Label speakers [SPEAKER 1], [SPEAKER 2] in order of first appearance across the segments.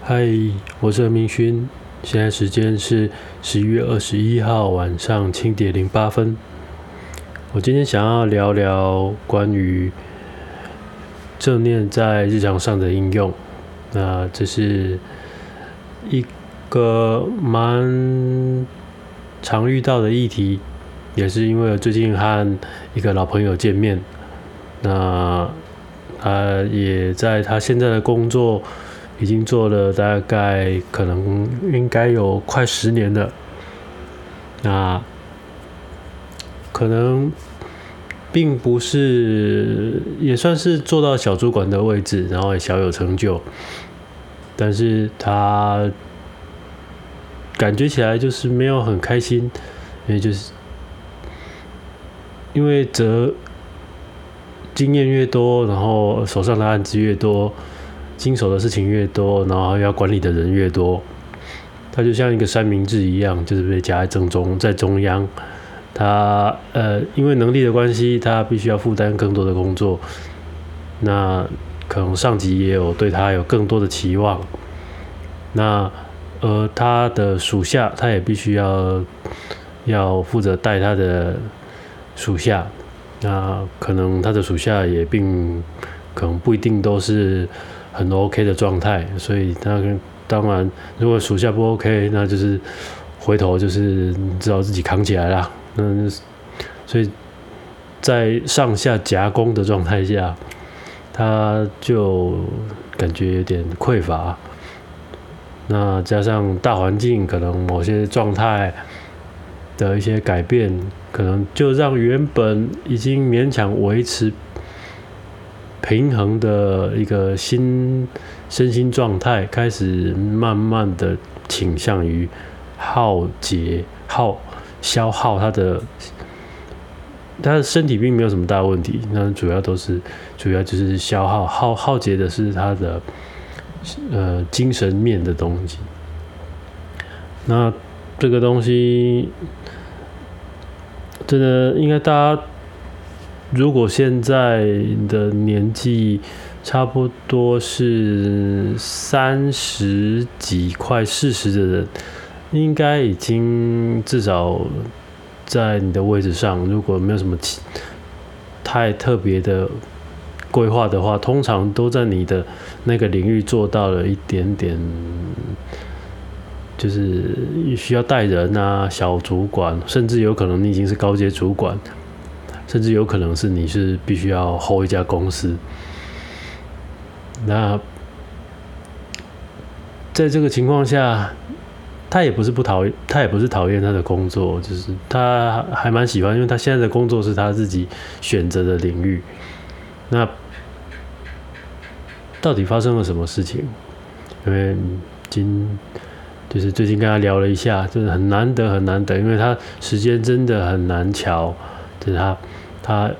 [SPEAKER 1] 嗨，我是明勋，现在时间是十一月二十一号晚上七点零八分。我今天想要聊聊关于正念在日常上的应用。那这是一个蛮常遇到的议题，也是因为最近和一个老朋友见面，那他也在他现在的工作。已经做了大概可能应该有快十年了，那可能并不是也算是做到小主管的位置，然后也小有成就，但是他感觉起来就是没有很开心，因为就是因为则经验越多，然后手上的案子越多。经手的事情越多，然后要管理的人越多，他就像一个三明治一样，就是被夹在正中，在中央。他呃，因为能力的关系，他必须要负担更多的工作。那可能上级也有对他有更多的期望。那呃，他的属下，他也必须要要负责带他的属下。那可能他的属下也并可能不一定都是。很 OK 的状态，所以他跟当然，如果属下不 OK，那就是回头就是知道自己扛起来了。那所以在上下夹攻的状态下，他就感觉有点匮乏。那加上大环境可能某些状态的一些改变，可能就让原本已经勉强维持。平衡的一个心身心状态开始慢慢的倾向于耗竭、耗消耗他的，他的身体并没有什么大问题，那主要都是主要就是消耗耗耗竭的是他的呃精神面的东西。那这个东西真的应该大家。如果现在的年纪差不多是三十几、快四十的人，应该已经至少在你的位置上，如果没有什么太特别的规划的话，通常都在你的那个领域做到了一点点，就是需要带人啊、小主管，甚至有可能你已经是高阶主管。甚至有可能是你是必须要 hold 一家公司，那在这个情况下，他也不是不讨厌，他也不是讨厌他的工作，就是他还蛮喜欢，因为他现在的工作是他自己选择的领域。那到底发生了什么事情？因为今就是最近跟他聊了一下，就是很难得很难得，因为他时间真的很难瞧，他。他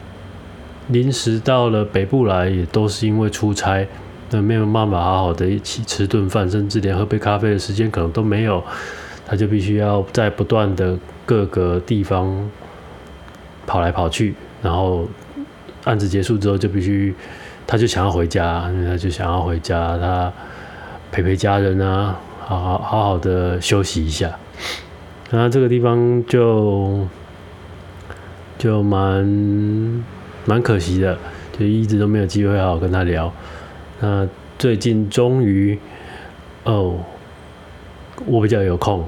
[SPEAKER 1] 临时到了北部来，也都是因为出差，那没有办法好好的一起吃顿饭，甚至连喝杯咖啡的时间可能都没有。他就必须要在不断的各个地方跑来跑去，然后案子结束之后就必须，他就想要回家，他就想要回家，他陪陪家人啊，好好好好的休息一下。那这个地方就。就蛮蛮可惜的，就一直都没有机会好好跟他聊。那最近终于，哦，我比较有空，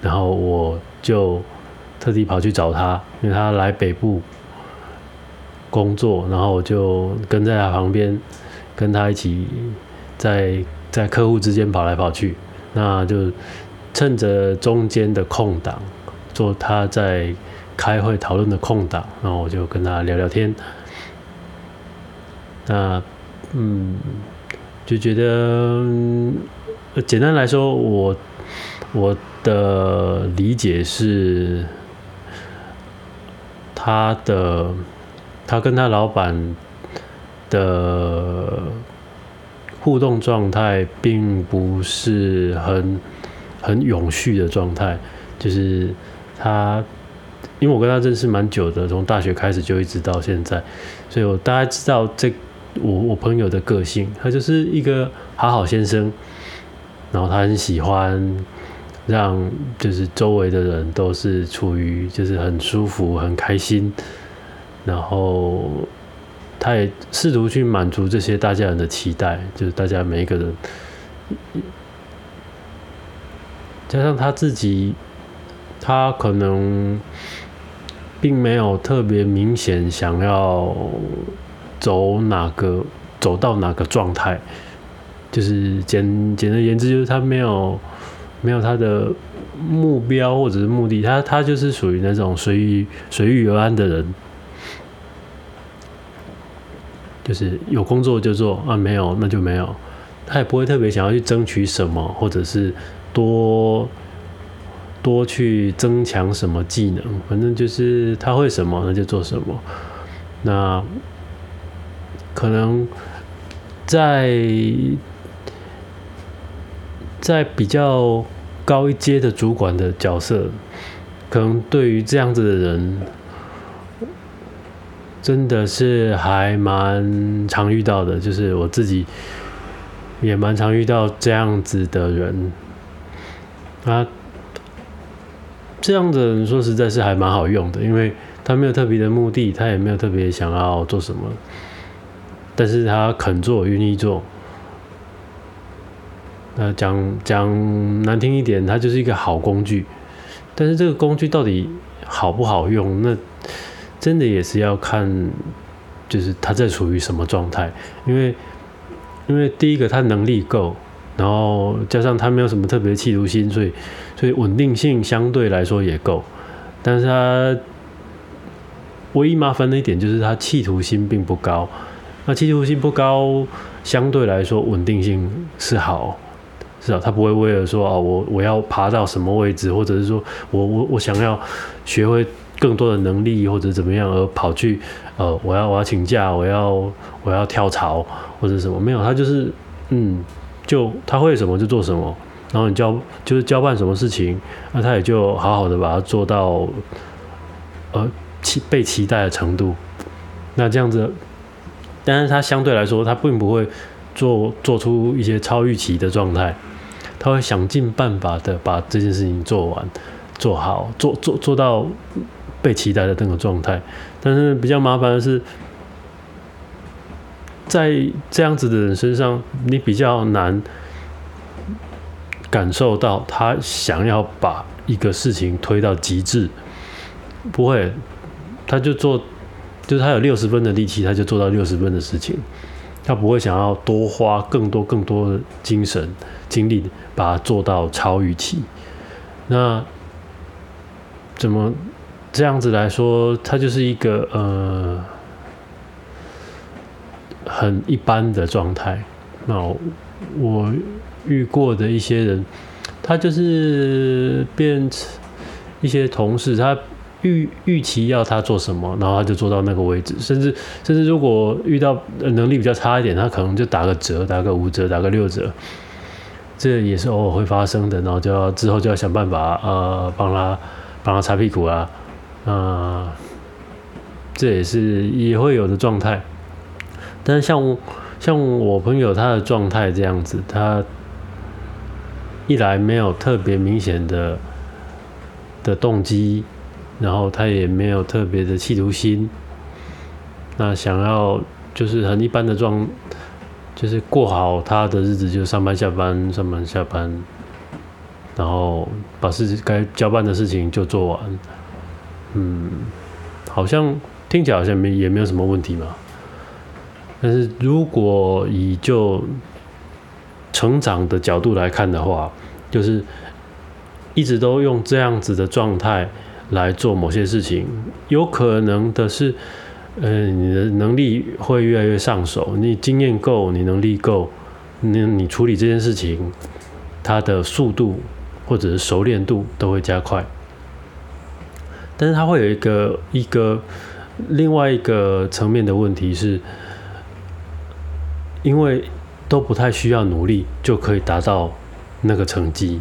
[SPEAKER 1] 然后我就特地跑去找他，因为他来北部工作，然后我就跟在他旁边，跟他一起在在客户之间跑来跑去。那就趁着中间的空档，做他在。开会讨论的空档，然后我就跟他聊聊天。那，嗯，就觉得，简单来说，我我的理解是，他的他跟他老板的互动状态，并不是很很永续的状态，就是他。因为我跟他认识蛮久的，从大学开始就一直到现在，所以我大概知道这我我朋友的个性，他就是一个好好先生，然后他很喜欢让就是周围的人都是处于就是很舒服、很开心，然后他也试图去满足这些大家人的期待，就是大家每一个人，加上他自己，他可能并没有特别明显想要走哪个走到哪个状态。就是简简而言之，就是他没有没有他的目标或者是目的，他他就是属于那种随遇随遇而安的人，就是有工作就做啊，没有那就没有，他也不会特别想要去争取什么，或者是多多去增强什么技能，反正就是他会什么那就做什么，那可能在。在比较高一阶的主管的角色，可能对于这样子的人，真的是还蛮常遇到的。就是我自己也蛮常遇到这样子的人。啊，这样的人说实在是还蛮好用的，因为他没有特别的目的，他也没有特别想要做什么，但是他肯做，愿意做。呃，讲讲难听一点，他就是一个好工具，但是这个工具到底好不好用，那真的也是要看，就是他在处于什么状态。因为，因为第一个他能力够，然后加上他没有什么特别的企图心，所以，所以稳定性相对来说也够。但是他唯一麻烦的一点就是他企图心并不高。那企图心不高，相对来说稳定性是好。是啊，他不会为了说啊，我我要爬到什么位置，或者是说我我我想要学会更多的能力，或者怎么样而跑去呃，我要我要请假，我要我要跳槽或者什么？没有，他就是嗯，就他会什么就做什么，然后你交就是交办什么事情，那他也就好好的把它做到呃期被期待的程度。那这样子，但是他相对来说，他并不会做做出一些超预期的状态。他会想尽办法的把这件事情做完、做好、做做做到被期待的那个状态。但是比较麻烦的是，在这样子的人身上，你比较难感受到他想要把一个事情推到极致。不会，他就做，就是他有六十分的力气，他就做到六十分的事情。他不会想要多花更多更多的精神精力把它做到超预期。那怎么这样子来说，他就是一个呃很一般的状态。那我遇过的一些人，他就是变一些同事，他。预预期要他做什么，然后他就做到那个位置，甚至甚至如果遇到能力比较差一点，他可能就打个折，打个五折，打个六折，这也是偶尔会发生的。然后就要之后就要想办法呃帮他帮他擦屁股啊，啊，这也是也会有的状态。但是像像我朋友他的状态这样子，他一来没有特别明显的的动机。然后他也没有特别的企图心，那想要就是很一般的状，就是过好他的日子，就上班下班，上班下班，然后把事该交办的事情就做完。嗯，好像听起来好像没也没有什么问题嘛。但是如果以就成长的角度来看的话，就是一直都用这样子的状态。来做某些事情，有可能的是，呃，你的能力会越来越上手，你经验够，你能力够，你你处理这件事情，它的速度或者是熟练度都会加快。但是它会有一个一个另外一个层面的问题是，因为都不太需要努力就可以达到那个成绩，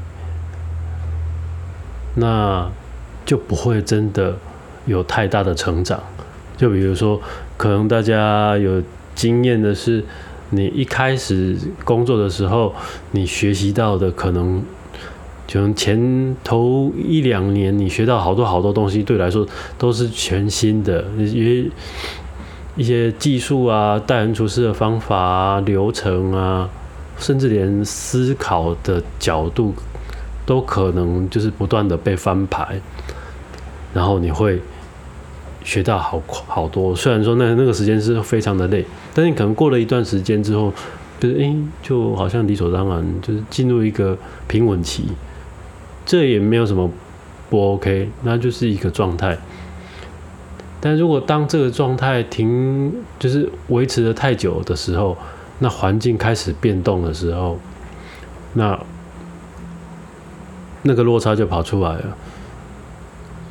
[SPEAKER 1] 那。就不会真的有太大的成长。就比如说，可能大家有经验的是，你一开始工作的时候，你学习到的可能，就前头一两年你学到好多好多东西，对来说都是全新的，因为一些技术啊、待人处事的方法啊、流程啊，甚至连思考的角度，都可能就是不断的被翻牌，然后你会。学到好好多，虽然说那那个时间是非常的累，但是可能过了一段时间之后，就是诶，就好像理所当然，就是进入一个平稳期，这也没有什么不 OK，那就是一个状态。但如果当这个状态停，就是维持的太久的时候，那环境开始变动的时候，那那个落差就跑出来了。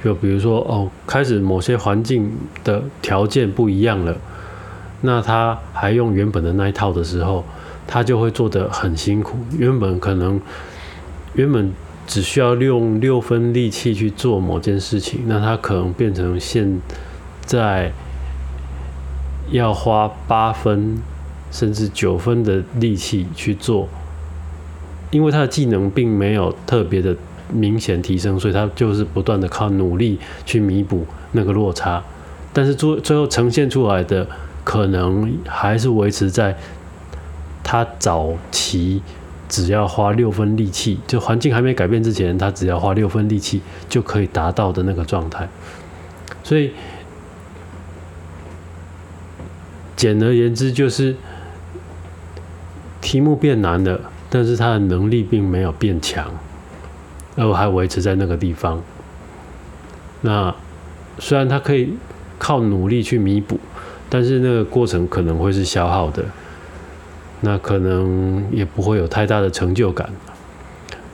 [SPEAKER 1] 就比如说哦，开始某些环境的条件不一样了，那他还用原本的那一套的时候，他就会做得很辛苦。原本可能原本只需要用六分力气去做某件事情，那他可能变成现在要花八分甚至九分的力气去做，因为他的技能并没有特别的。明显提升，所以他就是不断的靠努力去弥补那个落差，但是最最后呈现出来的可能还是维持在他早期只要花六分力气，就环境还没改变之前，他只要花六分力气就可以达到的那个状态。所以简而言之，就是题目变难了，但是他的能力并没有变强。而还维持在那个地方，那虽然他可以靠努力去弥补，但是那个过程可能会是消耗的，那可能也不会有太大的成就感。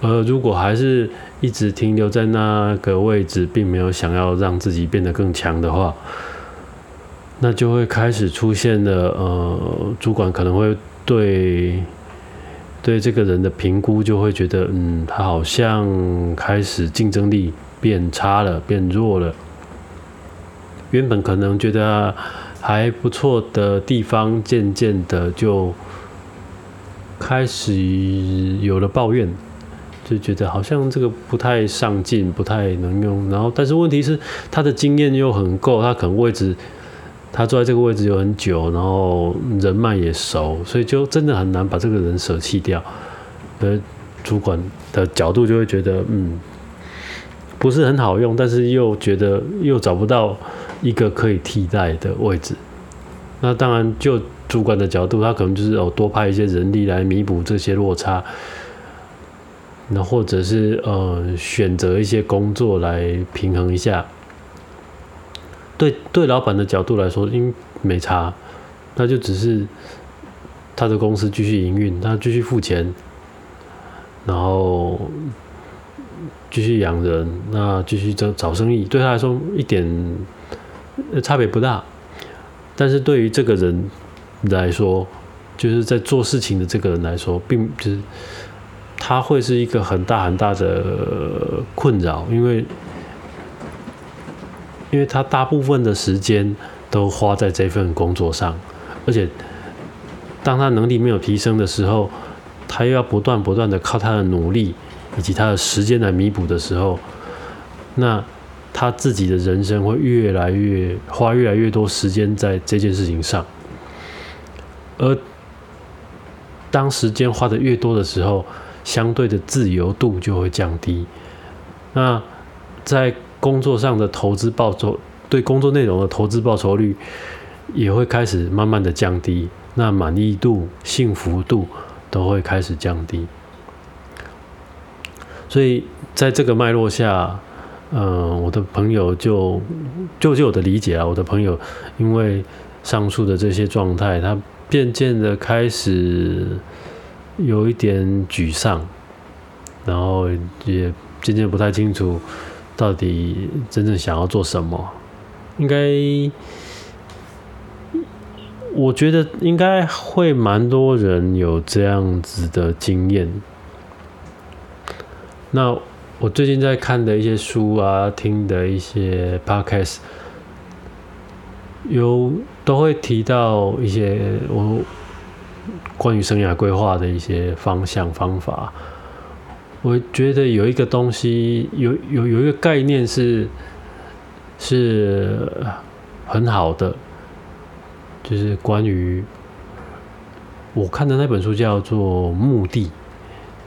[SPEAKER 1] 而如果还是一直停留在那个位置，并没有想要让自己变得更强的话，那就会开始出现了，呃，主管可能会对。对这个人的评估就会觉得，嗯，他好像开始竞争力变差了，变弱了。原本可能觉得还不错的地方，渐渐的就开始有了抱怨，就觉得好像这个不太上进，不太能用。然后，但是问题是他的经验又很够，他可能位置。他坐在这个位置有很久，然后人脉也熟，所以就真的很难把这个人舍弃掉。而主管的角度就会觉得，嗯，不是很好用，但是又觉得又找不到一个可以替代的位置。那当然，就主管的角度，他可能就是哦，多派一些人力来弥补这些落差，那或者是呃，选择一些工作来平衡一下。对对，老板的角度来说，因没差，那就只是他的公司继续营运，他继续付钱，然后继续养人，那继续找找生意，对他来说一点差别不大。但是对于这个人来说，就是在做事情的这个人来说，并就是他会是一个很大很大的困扰，因为。因为他大部分的时间都花在这份工作上，而且当他能力没有提升的时候，他又要不断不断的靠他的努力以及他的时间来弥补的时候，那他自己的人生会越来越花越来越多时间在这件事情上，而当时间花的越多的时候，相对的自由度就会降低。那在工作上的投资报酬，对工作内容的投资报酬率也会开始慢慢的降低，那满意度、幸福度都会开始降低。所以在这个脉络下，嗯，我的朋友就就就我的理解啊，我的朋友因为上述的这些状态，他渐渐的开始有一点沮丧，然后也渐渐不太清楚。到底真正想要做什么？应该，我觉得应该会蛮多人有这样子的经验。那我最近在看的一些书啊，听的一些 podcast，有都会提到一些我关于生涯规划的一些方向方法。我觉得有一个东西，有有有一个概念是是很好的，就是关于我看的那本书叫做《目的》，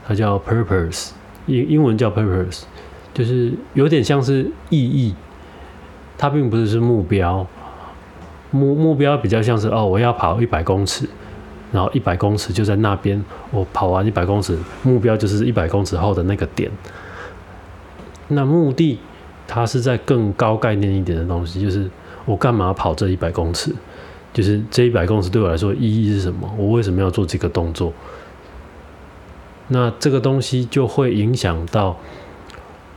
[SPEAKER 1] 它叫 Purpose，英英文叫 Purpose，就是有点像是意义，它并不是是目标，目目标比较像是哦，我要跑一百公尺。然后一百公尺就在那边，我跑完一百公尺，目标就是一百公尺后的那个点。那目的，它是在更高概念一点的东西，就是我干嘛跑这一百公尺？就是这一百公尺对我来说意义是什么？我为什么要做这个动作？那这个东西就会影响到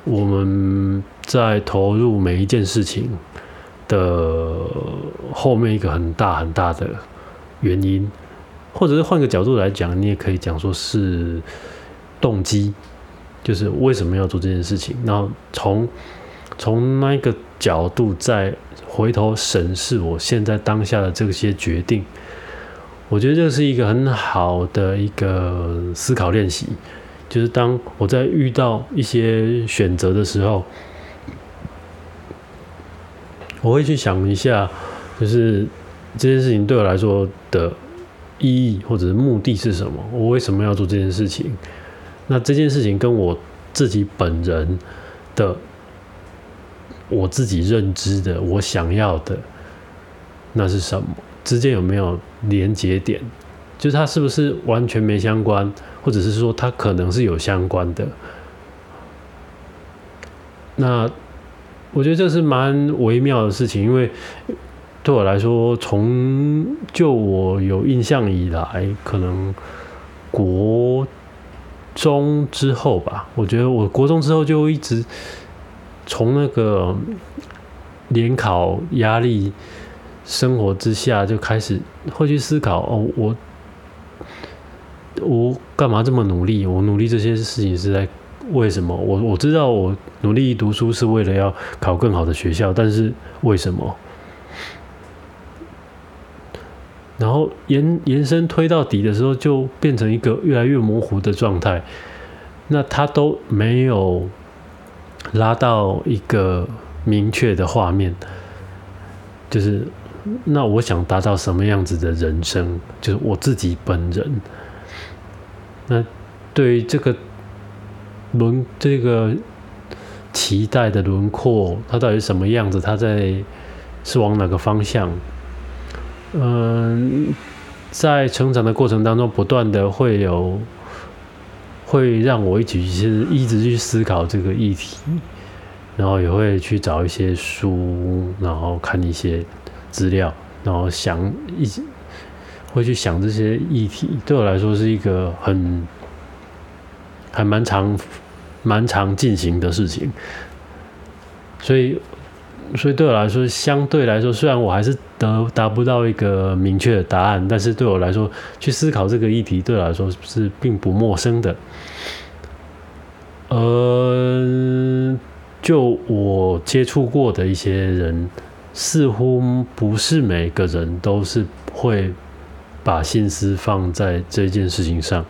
[SPEAKER 1] 我们在投入每一件事情的后面一个很大很大的原因。或者是换个角度来讲，你也可以讲说是动机，就是为什么要做这件事情。然后从从那个角度再回头审视我现在当下的这些决定，我觉得这是一个很好的一个思考练习。就是当我在遇到一些选择的时候，我会去想一下，就是这件事情对我来说的。意义或者是目的是什么？我为什么要做这件事情？那这件事情跟我自己本人的、我自己认知的、我想要的，那是什么？之间有没有连接点？就是它是不是完全没相关，或者是说它可能是有相关的？那我觉得这是蛮微妙的事情，因为。对我来说，从就我有印象以来，可能国中之后吧，我觉得我国中之后就一直从那个联考压力生活之下，就开始会去思考哦，我我干嘛这么努力？我努力这些事情是在为什么？我我知道我努力读书是为了要考更好的学校，但是为什么？然后延延伸推到底的时候，就变成一个越来越模糊的状态。那他都没有拉到一个明确的画面，就是那我想达到什么样子的人生，就是我自己本人。那对于这个轮这个期待的轮廓，它到底什么样子？它在是往哪个方向？嗯，在成长的过程当中，不断的会有，会让我一起去一直去思考这个议题，然后也会去找一些书，然后看一些资料，然后想一直会去想这些议题。对我来说是一个很还蛮长、蛮长进行的事情，所以。所以对我来说，相对来说，虽然我还是得达不到一个明确的答案，但是对我来说，去思考这个议题，对我来说是并不陌生的。呃，就我接触过的一些人，似乎不是每个人都是会把心思放在这件事情上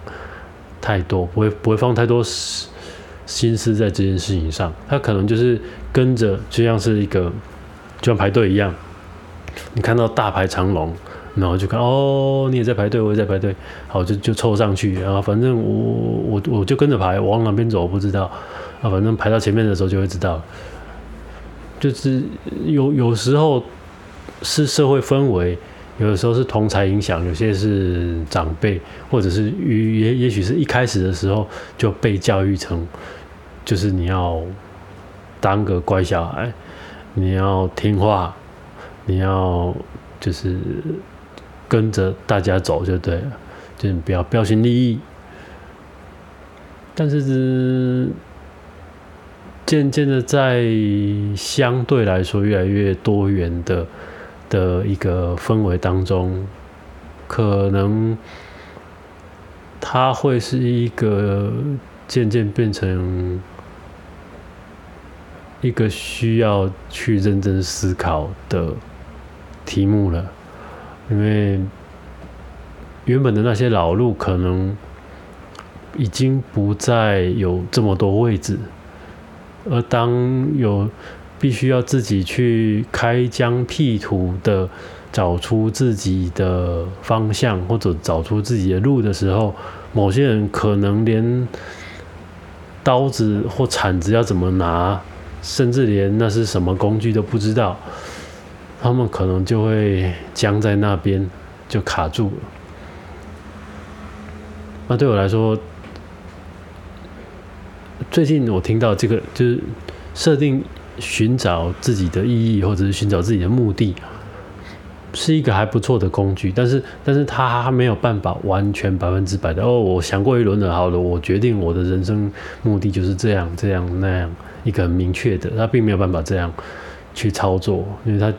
[SPEAKER 1] 太多，不会不会放太多时心思在这件事情上，他可能就是跟着，就像是一个，就像排队一样，你看到大排长龙，然后就看哦，你也在排队，我也在排队，好就就凑上去，然后反正我我我就跟着排，往哪边走我不知道，啊，反正排到前面的时候就会知道，就是有有时候是社会氛围。有的时候是同才影响，有些是长辈，或者是与也也许是一开始的时候就被教育成，就是你要当个乖小孩，你要听话，你要就是跟着大家走就对了，就是不要标新立异。但是渐渐的，在相对来说越来越多元的。的一个氛围当中，可能它会是一个渐渐变成一个需要去认真思考的题目了，因为原本的那些老路可能已经不再有这么多位置，而当有必须要自己去开疆辟土的找出自己的方向或者找出自己的路的时候，某些人可能连刀子或铲子要怎么拿，甚至连那是什么工具都不知道，他们可能就会僵在那边，就卡住了。那对我来说，最近我听到这个就是设定寻找自己的意义，或者是寻找自己的目的，是一个还不错的工具。但是，但是他没有办法完全百分之百的哦。我想过一轮了，好了，我决定我的人生目的就是这样、这样、那样，一个很明确的。他并没有办法这样去操作，因为他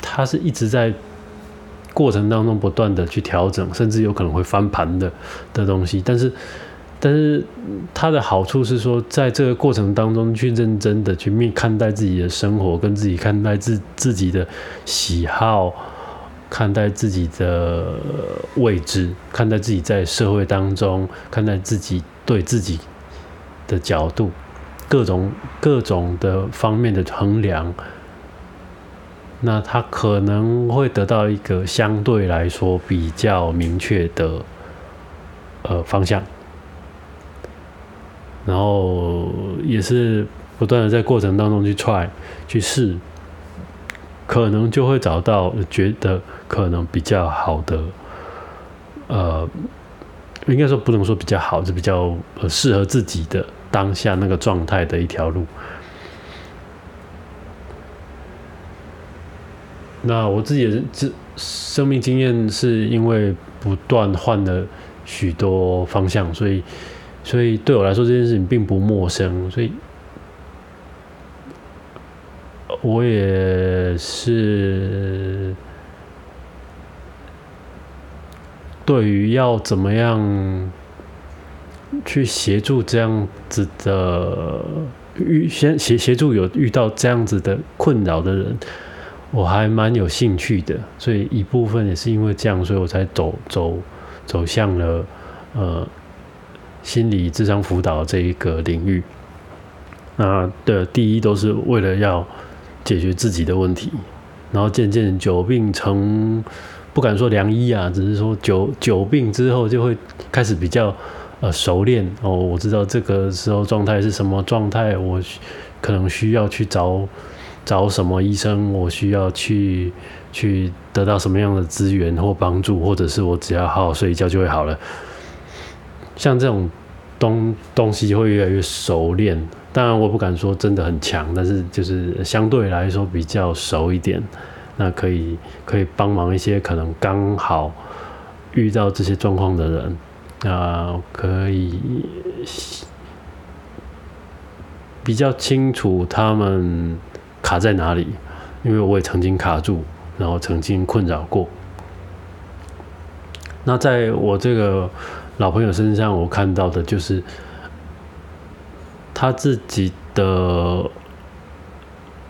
[SPEAKER 1] 他是一直在。过程当中不断的去调整，甚至有可能会翻盘的的东西，但是，但是它的好处是说，在这个过程当中去认真的去面看待自己的生活，跟自己看待自自己的喜好，看待自己的位置，看待自己在社会当中，看待自己对自己的角度，各种各种的方面的衡量。那他可能会得到一个相对来说比较明确的呃方向，然后也是不断的在过程当中去 try 去试，可能就会找到觉得可能比较好的，呃，应该说不能说比较好，是比较适合自己的当下那个状态的一条路。那我自己的这生命经验，是因为不断换了许多方向，所以，所以对我来说这件事情并不陌生，所以，我也是对于要怎么样去协助这样子的遇先协协助有遇到这样子的困扰的人。我还蛮有兴趣的，所以一部分也是因为这样，所以我才走走走向了呃心理智商辅导这一个领域。那的第一都是为了要解决自己的问题，然后渐渐久病成不敢说良医啊，只是说久久病之后就会开始比较呃熟练哦，我知道这个时候状态是什么状态，我可能需要去找。找什么医生？我需要去去得到什么样的资源或帮助，或者是我只要好好睡一觉就会好了。像这种东东西会越来越熟练，当然我不敢说真的很强，但是就是相对来说比较熟一点，那可以可以帮忙一些可能刚好遇到这些状况的人，啊，可以比较清楚他们。卡在哪里？因为我也曾经卡住，然后曾经困扰过。那在我这个老朋友身上，我看到的就是他自己的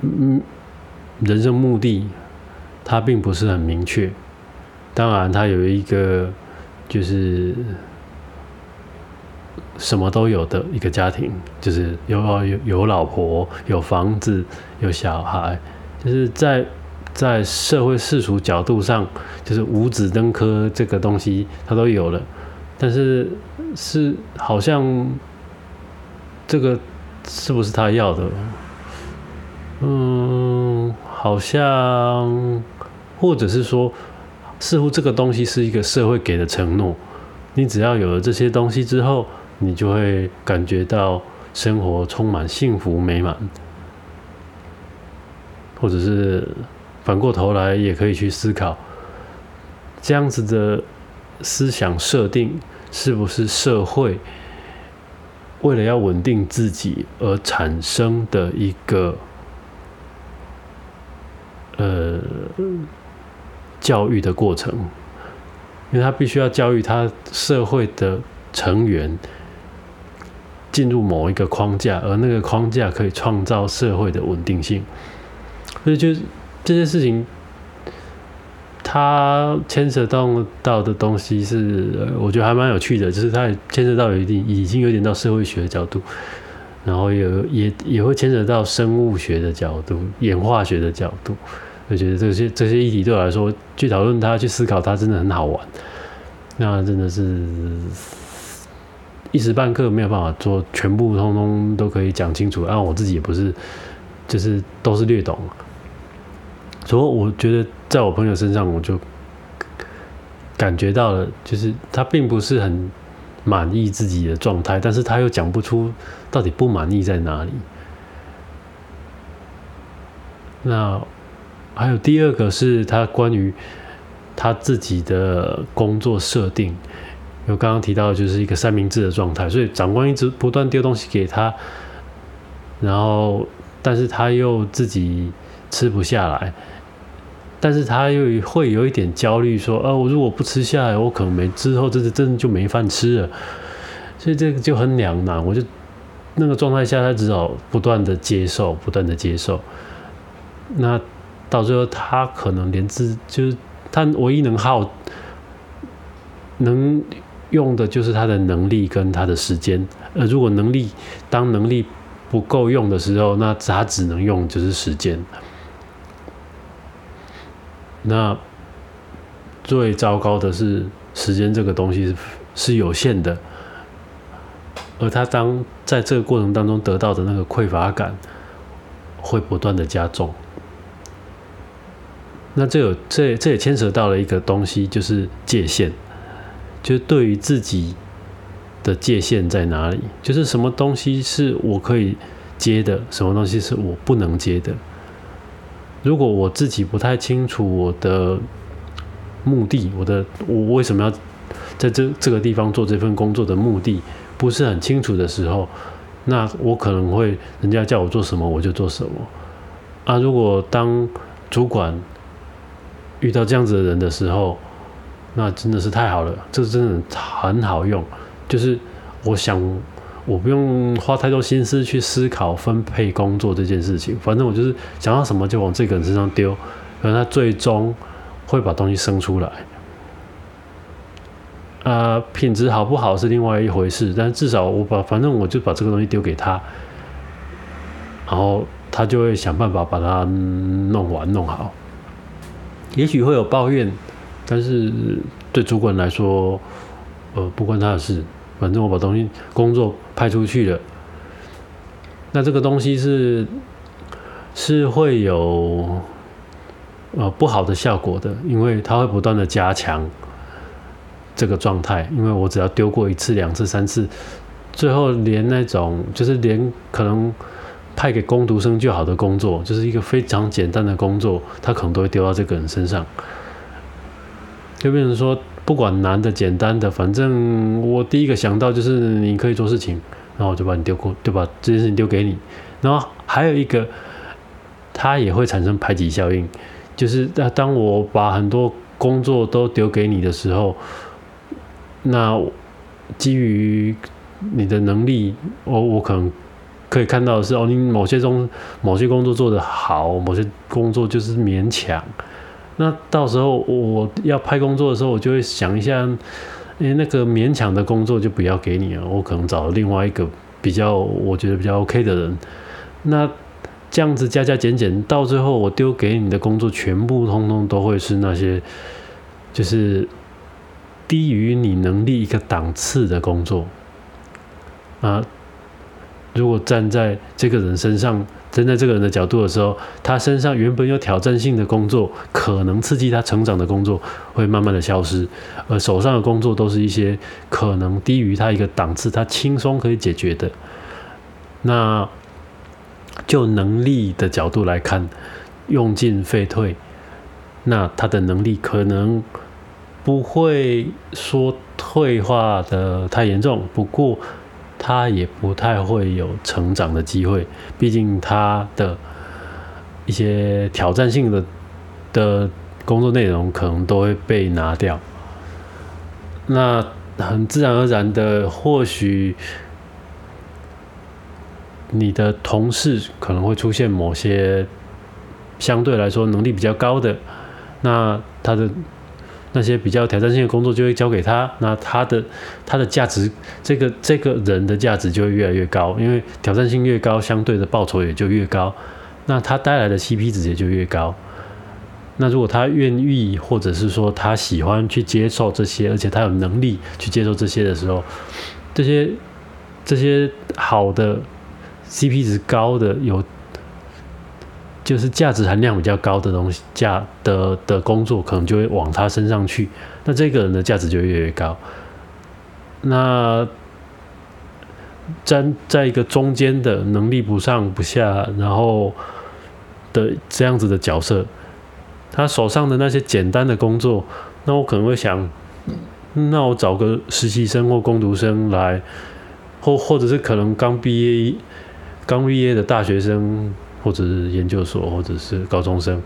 [SPEAKER 1] 嗯人生目的，他并不是很明确。当然，他有一个就是。什么都有的一个家庭，就是有有有老婆、有房子、有小孩，就是在在社会世俗角度上，就是五子登科这个东西他都有了，但是是好像这个是不是他要的？嗯，好像或者是说，似乎这个东西是一个社会给的承诺，你只要有了这些东西之后。你就会感觉到生活充满幸福美满，或者是反过头来也可以去思考，这样子的思想设定是不是社会为了要稳定自己而产生的一个呃教育的过程？因为他必须要教育他社会的成员。进入某一个框架，而那个框架可以创造社会的稳定性，所以就这件事情，它牵扯到到的东西是，我觉得还蛮有趣的，就是它牵扯到有一定已经有点到社会学的角度，然后有也也会牵扯到生物学的角度、演化学的角度。我觉得这些这些议题对我来说，去讨论它、去思考它，真的很好玩。那真的是一时半刻没有办法做全部通通都可以讲清楚，啊，我自己也不是，就是都是略懂。所以我觉得，在我朋友身上，我就感觉到了，就是他并不是很满意自己的状态，但是他又讲不出到底不满意在哪里。那还有第二个是他关于他自己的工作设定，我刚刚提到就是一个三明治的状态，所以长官一直不断丢东西给他，然后但是他又自己吃不下来。但是他又会有一点焦虑，说：“呃，我如果不吃下来，我可能没之后，真的真的就没饭吃了。”所以这个就很两难。我就那个状态下，他只好不断的接受，不断的接受。那到最后，他可能连自就是他唯一能耗能用的就是他的能力跟他的时间。呃，如果能力当能力不够用的时候，那他只能用就是时间。那最糟糕的是，时间这个东西是是有限的，而他当在这个过程当中得到的那个匮乏感，会不断的加重。那这有这这也牵扯到了一个东西，就是界限，就是对于自己的界限在哪里，就是什么东西是我可以接的，什么东西是我不能接的。如果我自己不太清楚我的目的，我的我为什么要在这这个地方做这份工作的目的不是很清楚的时候，那我可能会人家叫我做什么我就做什么啊。如果当主管遇到这样子的人的时候，那真的是太好了，这真的很好用，就是我想。我不用花太多心思去思考分配工作这件事情，反正我就是想到什么就往这个人身上丢，然后他最终会把东西生出来。啊，品质好不好是另外一回事，但至少我把反正我就把这个东西丢给他，然后他就会想办法把它弄完弄好。也许会有抱怨，但是对主管来说，呃，不关他的事。反正我把东西工作派出去了，那这个东西是是会有呃不好的效果的，因为它会不断的加强这个状态。因为我只要丢过一次、两次、三次，最后连那种就是连可能派给工读生就好的工作，就是一个非常简单的工作，他可能都会丢到这个人身上，就变成说。不管难的简单的，反正我第一个想到就是你可以做事情，然后我就把你丢过，就把这件事情丢给你。然后还有一个，它也会产生排挤效应，就是当我把很多工作都丢给你的时候，那基于你的能力，我我可能可以看到的是哦，你某些中某些工作做得好，某些工作就是勉强。那到时候我要拍工作的时候，我就会想一下，诶，那个勉强的工作就不要给你了，我可能找另外一个比较我觉得比较 OK 的人。那这样子加加减减，到最后我丢给你的工作，全部通通都会是那些就是低于你能力一个档次的工作啊。如果站在这个人身上。站在这个人的角度的时候，他身上原本有挑战性的工作，可能刺激他成长的工作，会慢慢的消失，而手上的工作都是一些可能低于他一个档次，他轻松可以解决的。那就能力的角度来看，用进废退，那他的能力可能不会说退化的太严重，不过。他也不太会有成长的机会，毕竟他的一些挑战性的的工作内容可能都会被拿掉。那很自然而然的，或许你的同事可能会出现某些相对来说能力比较高的，那他的那些比较挑战性的工作就会交给他，那他的他的价值，这个这个人的价值就会越来越高，因为挑战性越高，相对的报酬也就越高，那他带来的 CP 值也就越高。那如果他愿意，或者是说他喜欢去接受这些，而且他有能力去接受这些的时候，这些这些好的 CP 值高的有。就是价值含量比较高的东西，价的的工作可能就会往他身上去，那这个人的价值就越来越高。那站在一个中间的能力不上不下，然后的这样子的角色，他手上的那些简单的工作，那我可能会想，那我找个实习生或工读生来，或或者是可能刚毕业刚毕业的大学生。或者是研究所，或者是高中生，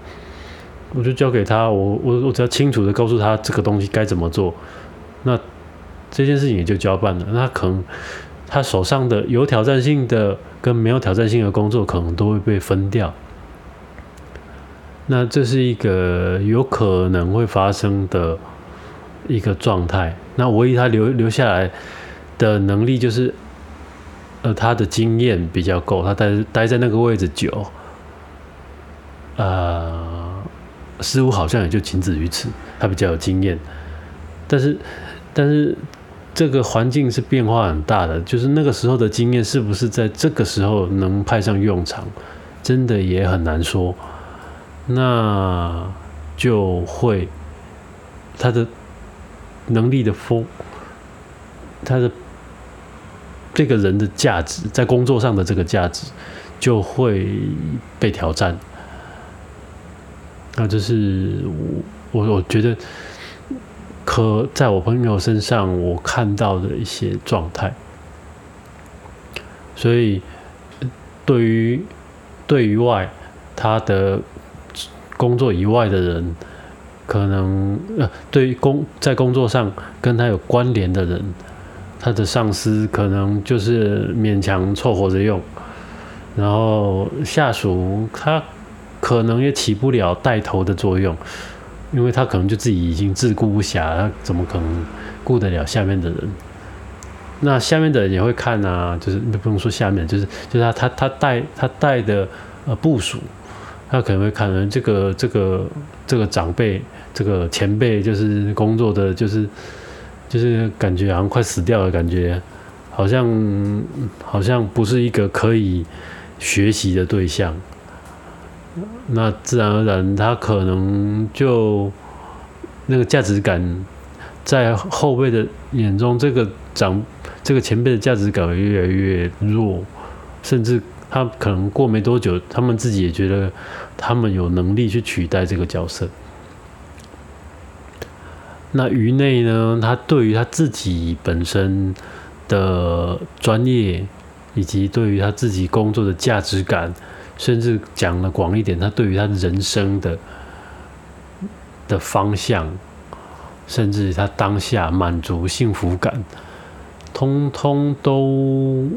[SPEAKER 1] 我就交给他，我我我只要清楚的告诉他这个东西该怎么做，那这件事情也就交办了。那可能他手上的有挑战性的跟没有挑战性的工作，可能都会被分掉。那这是一个有可能会发生的一个状态。那唯一他留留下来的能力就是。呃，他的经验比较够，他待待在那个位置久，呃，似乎好像也就仅止于此。他比较有经验，但是，但是这个环境是变化很大的，就是那个时候的经验是不是在这个时候能派上用场，真的也很难说。那就会他的能力的风，他的。这个人的价值在工作上的这个价值就会被挑战，那这是我我我觉得可在我朋友身上我看到的一些状态，所以对于对于外他的工作以外的人，可能呃对于工在工作上跟他有关联的人。他的上司可能就是勉强凑合着用，然后下属他可能也起不了带头的作用，因为他可能就自己已经自顾不暇，他怎么可能顾得了下面的人？那下面的人也会看啊，就是不用说下面，就是就是他他他带他带的呃部署，他可能会看这个这个这个长辈这个前辈就是工作的就是。就是感觉好像快死掉的感觉，好像好像不是一个可以学习的对象。那自然而然，他可能就那个价值感，在后辈的眼中，这个长这个前辈的价值感越来越弱，甚至他可能过没多久，他们自己也觉得他们有能力去取代这个角色。那于内呢？他对于他自己本身的专业，以及对于他自己工作的价值感，甚至讲的广一点，他对于他人生的的方向，甚至他当下满足幸福感，通通都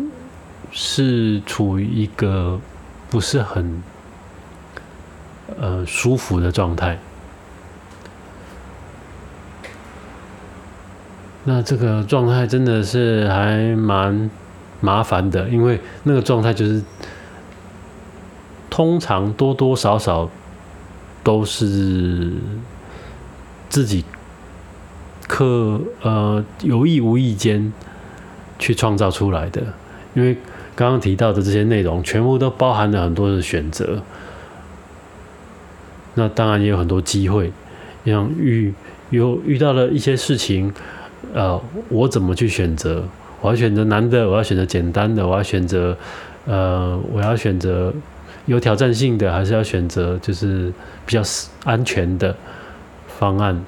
[SPEAKER 1] 是处于一个不是很呃舒服的状态。那这个状态真的是还蛮麻烦的，因为那个状态就是通常多多少少都是自己刻呃有意无意间去创造出来的，因为刚刚提到的这些内容全部都包含了很多的选择，那当然也有很多机会，像遇有遇到了一些事情。呃，我怎么去选择？我要选择难的，我要选择简单的，我要选择，呃，我要选择有挑战性的，还是要选择就是比较安全的方案？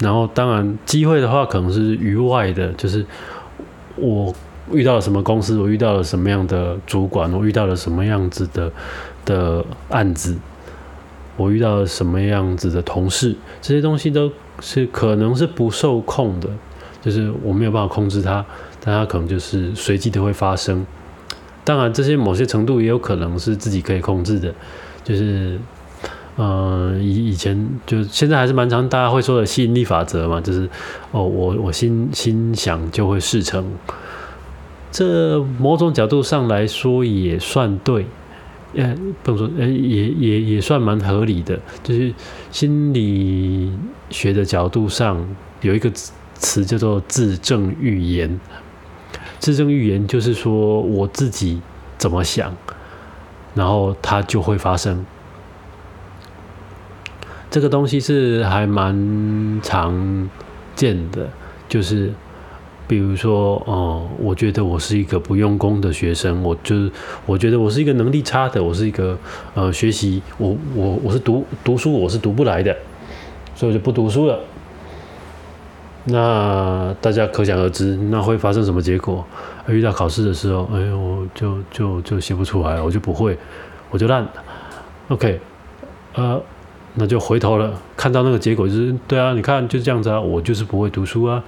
[SPEAKER 1] 然后，当然，机会的话，可能是于外的，就是我遇到了什么公司，我遇到了什么样的主管，我遇到了什么样子的的案子。我遇到什么样子的同事，这些东西都是可能是不受控的，就是我没有办法控制它，但它可能就是随机的会发生。当然，这些某些程度也有可能是自己可以控制的，就是呃，以以前就现在还是蛮常大家会说的吸引力法则嘛，就是哦，我我心心想就会事成。这某种角度上来说也算对，呃，不能说，呃，也也也算蛮合理的。就是心理学的角度上有一个词叫做自证预言。自证预言就是说我自己怎么想，然后它就会发生。这个东西是还蛮常见的，就是比如说，哦，我觉得我是一个不用功的学生，我就是我觉得我是一个能力差的，我是一个呃学习我我我是读读书我是读不来的，所以我就不读书了。那大家可想而知，那会发生什么结果？遇到考试的时候，哎呦，就就就写不出来，我就不会，我就烂。OK，呃。那就回头了，看到那个结果就是对啊，你看就是这样子啊，我就是不会读书啊，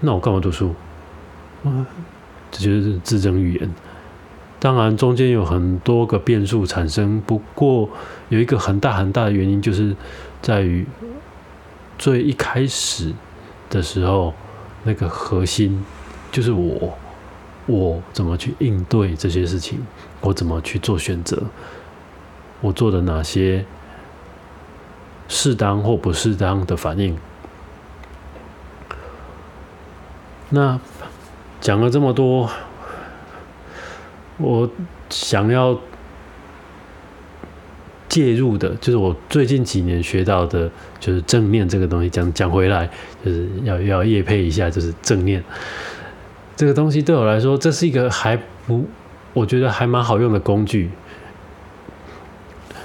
[SPEAKER 1] 那我干嘛读书？嗯，这就是自证预言。当然中间有很多个变数产生，不过有一个很大很大的原因就是在于最一开始的时候，那个核心就是我，我怎么去应对这些事情，我怎么去做选择，我做的哪些。适当或不适当的反应。那讲了这么多，我想要介入的，就是我最近几年学到的，就是正念这个东西。讲讲回来，就是要要叶配一下，就是正念这个东西对我来说，这是一个还不，我觉得还蛮好用的工具。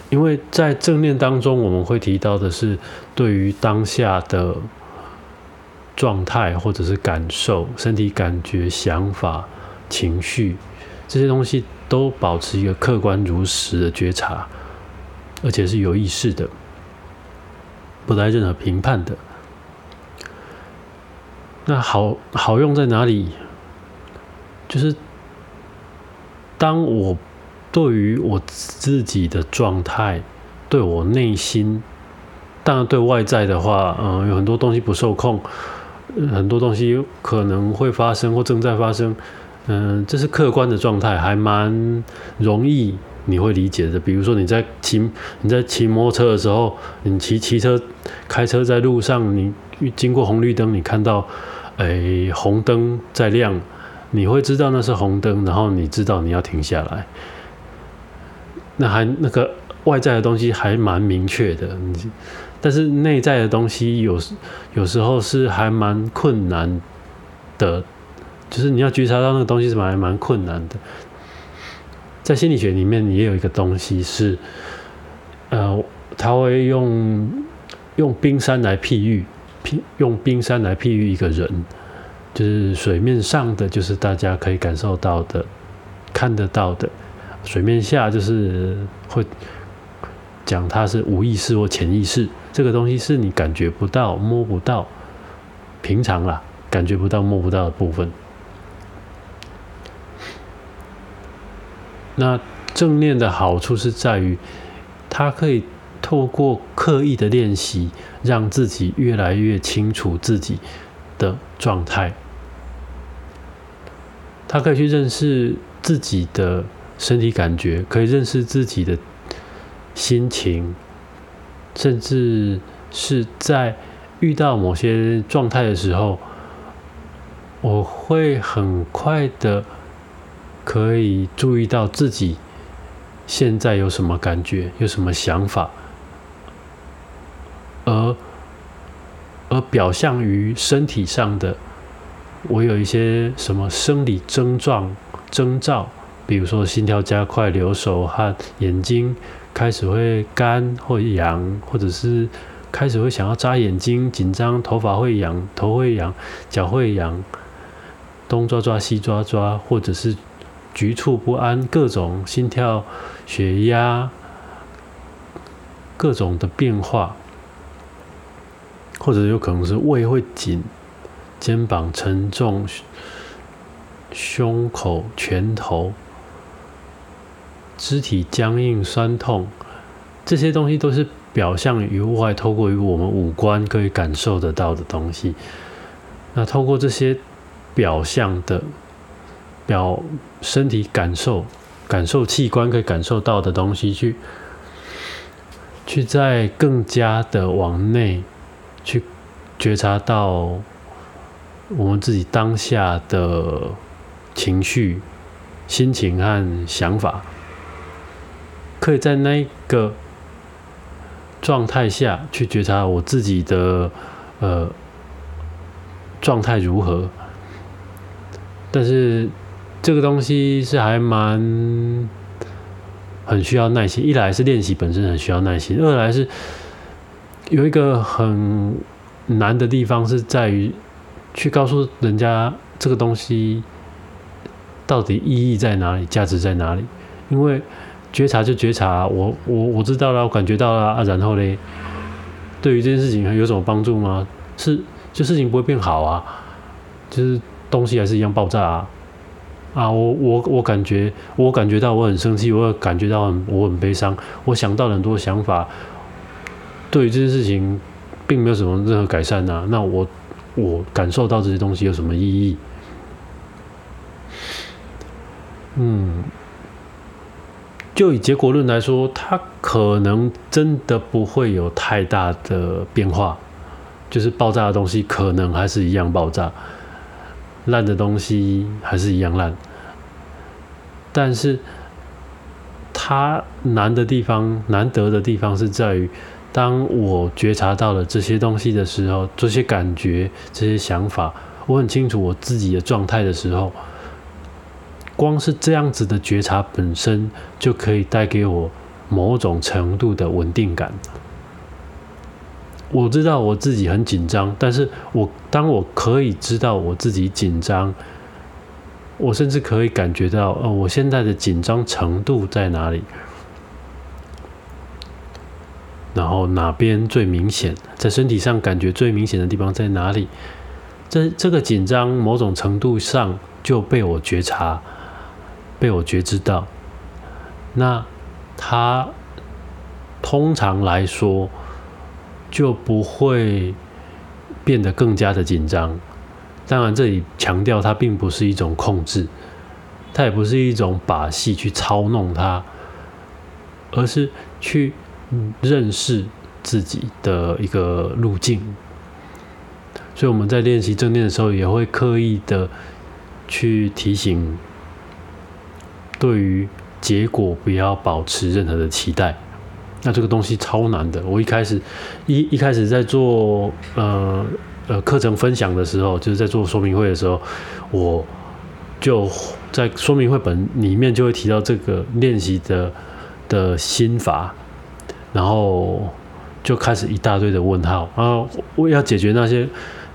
[SPEAKER 1] 因为在正念当中，我们会提到的是对于当下的状态或者是感受、身体感觉、想法、情绪这些东西，都保持一个客观如实的觉察，而且是有意识的，不带任何评判的。那好好用在哪里？就是当我。对于我自己的状态，对我内心，当然对外在的话，嗯，有很多东西不受控，很多东西可能会发生或正在发生，嗯，这是客观的状态，还蛮容易你会理解的。比如说你在骑你在骑摩托车的时候，你骑骑车开车在路上，你经过红绿灯，你看到哎红灯在亮，你会知道那是红灯，然后你知道你要停下来。那还那个外在的东西还蛮明确的，但是内在的东西有有时候是还蛮困难的，就是你要觉察到那个东西是蛮蛮困难的。在心理学里面也有一个东西是，呃，他会用用冰山来譬喻，譬用冰山来譬喻一个人，就是水面上的就是大家可以感受到的、看得到的。水面下就是会讲它是无意识或潜意识，这个东西是你感觉不到、摸不到，平常啦，感觉不到、摸不到的部分。那正念的好处是在于，它可以透过刻意的练习，让自己越来越清楚自己的状态，它可以去认识自己的。身体感觉可以认识自己的心情，甚至是在遇到某些状态的时候，我会很快的可以注意到自己现在有什么感觉，有什么想法，而而表象于身体上的，我有一些什么生理症状征兆。比如说心跳加快、流手汗、眼睛开始会干或痒，或者是开始会想要眨眼睛、紧张、头发会痒、头会痒、脚会痒，东抓抓西抓抓，或者是局促不安，各种心跳、血压，各种的变化，或者有可能是胃会紧、肩膀沉重、胸口、拳头。肢体僵硬、酸痛，这些东西都是表象于外，透过于我们五官可以感受得到的东西。那透过这些表象的表身体感受、感受器官可以感受到的东西，去去在更加的往内去觉察到我们自己当下的情绪、心情和想法，可以在那个状态下去觉察我自己的呃。状态如何？但是这个东西是还蛮很需要耐心。一来是练习本身很需要耐心，二来是有一个很难的地方是在于去告诉人家这个东西到底意义在哪里，价值在哪里。因为觉察就觉察，我我我知道了，我感觉到了啊，然后嘞，对于这件事情有什么帮助吗？是。就事情不会变好啊，就是东西还是一样爆炸啊！啊，我我我感觉我感觉到我很生气，我感觉到很我很悲伤，我想到很多想法，对于这件事情并没有什么任何改善呐。那我我感受到这些东西有什么意义？嗯，就以结果论来说，它可能真的不会有太大的变化。就是爆炸的东西可能还是一样爆炸，烂的东西还是一样烂。但是它难的地方、难得的地方是在于，当我觉察到了这些东西的时候，这些感觉、这些想法，我很清楚我自己的状态的时候，光是这样子的觉察本身就可以带给我某种程度的稳定感。我知道我自己很紧张，但是我当我可以知道我自己紧张，我甚至可以感觉到，呃，我现在的紧张程度在哪里，然后哪边最明显，在身体上感觉最明显的地方在哪里，这这个紧张某种程度上就被我觉察，被我觉知到，那他通常来说。就不会变得更加的紧张。当然，这里强调它并不是一种控制，它也不是一种把戏去操弄它，而是去认识自己的一个路径。所以我们在练习正念的时候，也会刻意的去提醒，对于结果不要保持任何的期待。那这个东西超难的。我一开始一一开始在做呃呃课程分享的时候，就是在做说明会的时候，我就在说明会本里面就会提到这个练习的的心法，然后就开始一大堆的问号。啊我要解决那些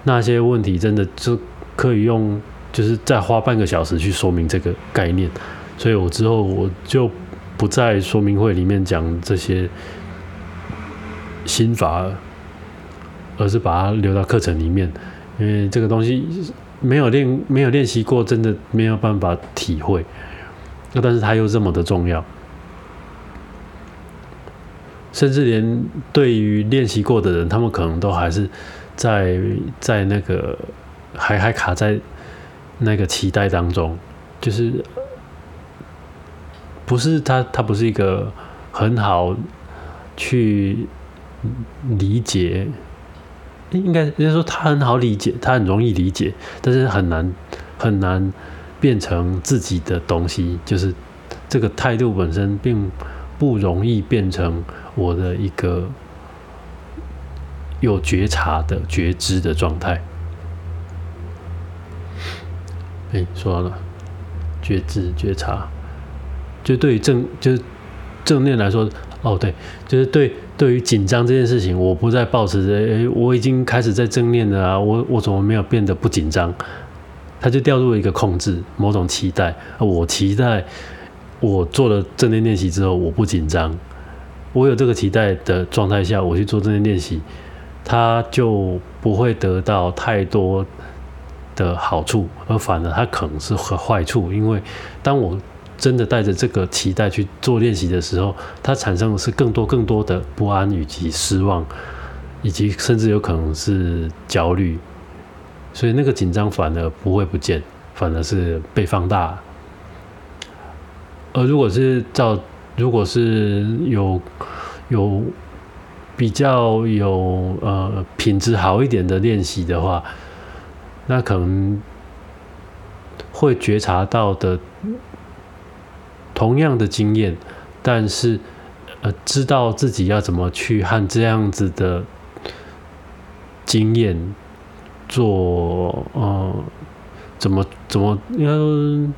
[SPEAKER 1] 那些问题，真的就可以用就是再花半个小时去说明这个概念。所以我之后我就。不在说明会里面讲这些心法，而是把它留到课程里面，因为这个东西没有练、没有练习过，真的没有办法体会。那但是它又这么的重要，甚至连对于练习过的人，他们可能都还是在在那个还还卡在那个期待当中，就是。不是他，他不是一个很好去理解，应该应该说他很好理解，他很容易理解，但是很难很难变成自己的东西。就是这个态度本身并不容易变成我的一个有觉察的觉知的状态。哎，说完了，觉知觉察。就对于正就是正念来说，哦对，就是对对于紧张这件事情，我不再保持着，诶，我已经开始在正念了啊，我我怎么没有变得不紧张？他就掉入了一个控制，某种期待，我期待我做了正念练习之后，我不紧张，我有这个期待的状态下，我去做正念练习，他就不会得到太多的好处，而反而他可能是坏处，因为当我真的带着这个期待去做练习的时候，他产生的是更多更多的不安以及失望，以及甚至有可能是焦虑，所以那个紧张反而不会不见，反而是被放大。而如果是照，如果是有有比较有呃品质好一点的练习的话，那可能会觉察到的同样的经验，但是呃知道自己要怎么去和这样子的经验做呃怎么怎么应该说。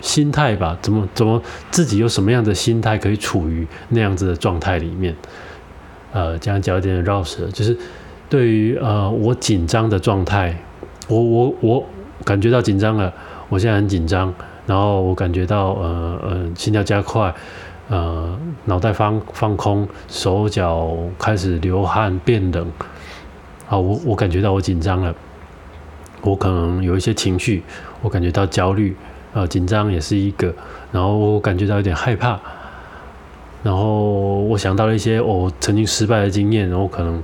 [SPEAKER 1] 心态吧，怎么怎么自己有什么样的心态可以处于那样子的状态里面？呃，这样讲有点绕舌，就是对于呃我紧张的状态，我我我感觉到紧张了，我现在很紧张，然后我感觉到呃呃心跳加快，呃脑袋放放空，手脚开始流汗变冷，啊我我感觉到我紧张了，我可能有一些情绪，我感觉到焦虑。呃，紧张也是一个，然后我感觉到有点害怕，然后我想到了一些我曾经失败的经验，然后可能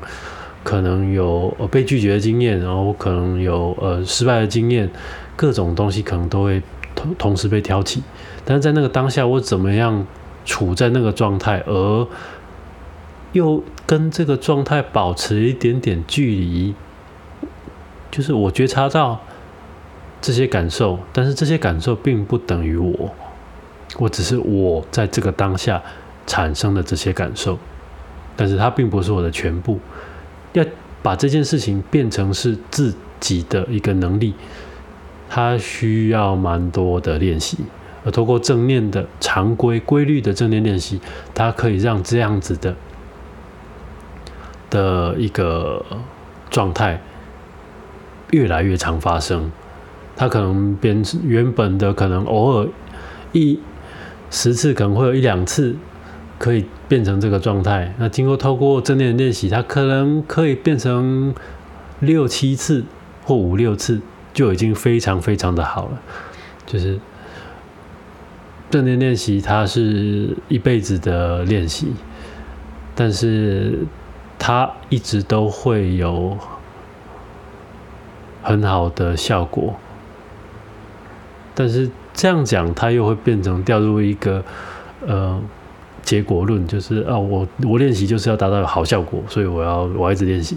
[SPEAKER 1] 可能有被拒绝的经验，然后可能有呃失败的经验，各种东西可能都会同时被挑起，但是在那个当下，我怎么样处在那个状态，而又跟这个状态保持一点点距离，就是我觉察到。这些感受，但是这些感受并不等于我，我只是我在这个当下产生的这些感受，但是它并不是我的全部。要把这件事情变成是自己的一个能力，它需要蛮多的练习，而透过正念的常规规律的正念练习，它可以让这样子的的一个状态越来越常发生。它可能变原本的可能偶尔一十次可能会有一两次可以变成这个状态，那经过透过正念练习，它可能可以变成六七次或五六次就已经非常非常的好了。就是正念练习，它是一辈子的练习，但是它一直都会有很好的效果。但是这样讲，它又会变成掉入一个呃结果论，就是啊，我我练习就是要达到好效果，所以我要我一直练习。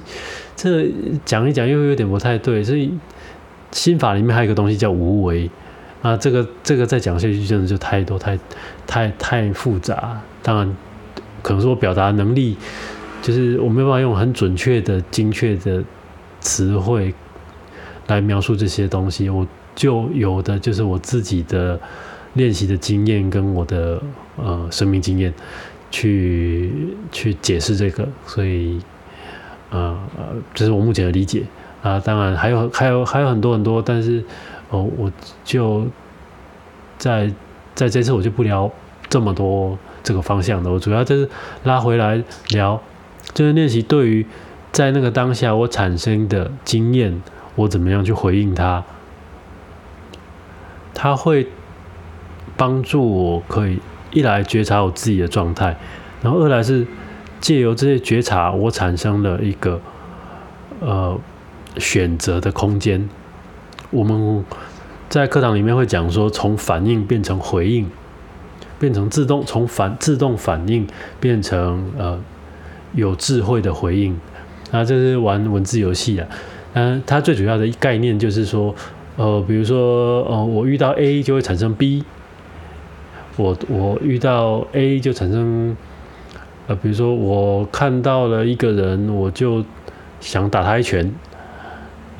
[SPEAKER 1] 这讲一讲又有点不太对，所以心法里面还有一个东西叫无为啊，这个这个再讲下去真的就太多太太太复杂。当然，可能是我表达能力就是我没办法用很准确的、精确的词汇来描述这些东西，我。就有的就是我自己的练习的经验跟我的呃生命经验去去解释这个，所以呃呃这是我目前的理解啊。当然还有还有还有很多很多，但是哦我就在在这次我就不聊这么多这个方向的，我主要就是拉回来聊，就是练习对于在那个当下我产生的经验，我怎么样去回应它。它会帮助我，可以一来觉察我自己的状态，然后二来是借由这些觉察，我产生了一个呃选择的空间。我们在课堂里面会讲说，从反应变成回应，变成自动，从反自动反应变成呃有智慧的回应。那这是玩文字游戏啊，嗯，它最主要的概念就是说。呃，比如说，呃，我遇到 A 就会产生 B，我我遇到 A 就产生，呃，比如说我看到了一个人，我就想打他一拳，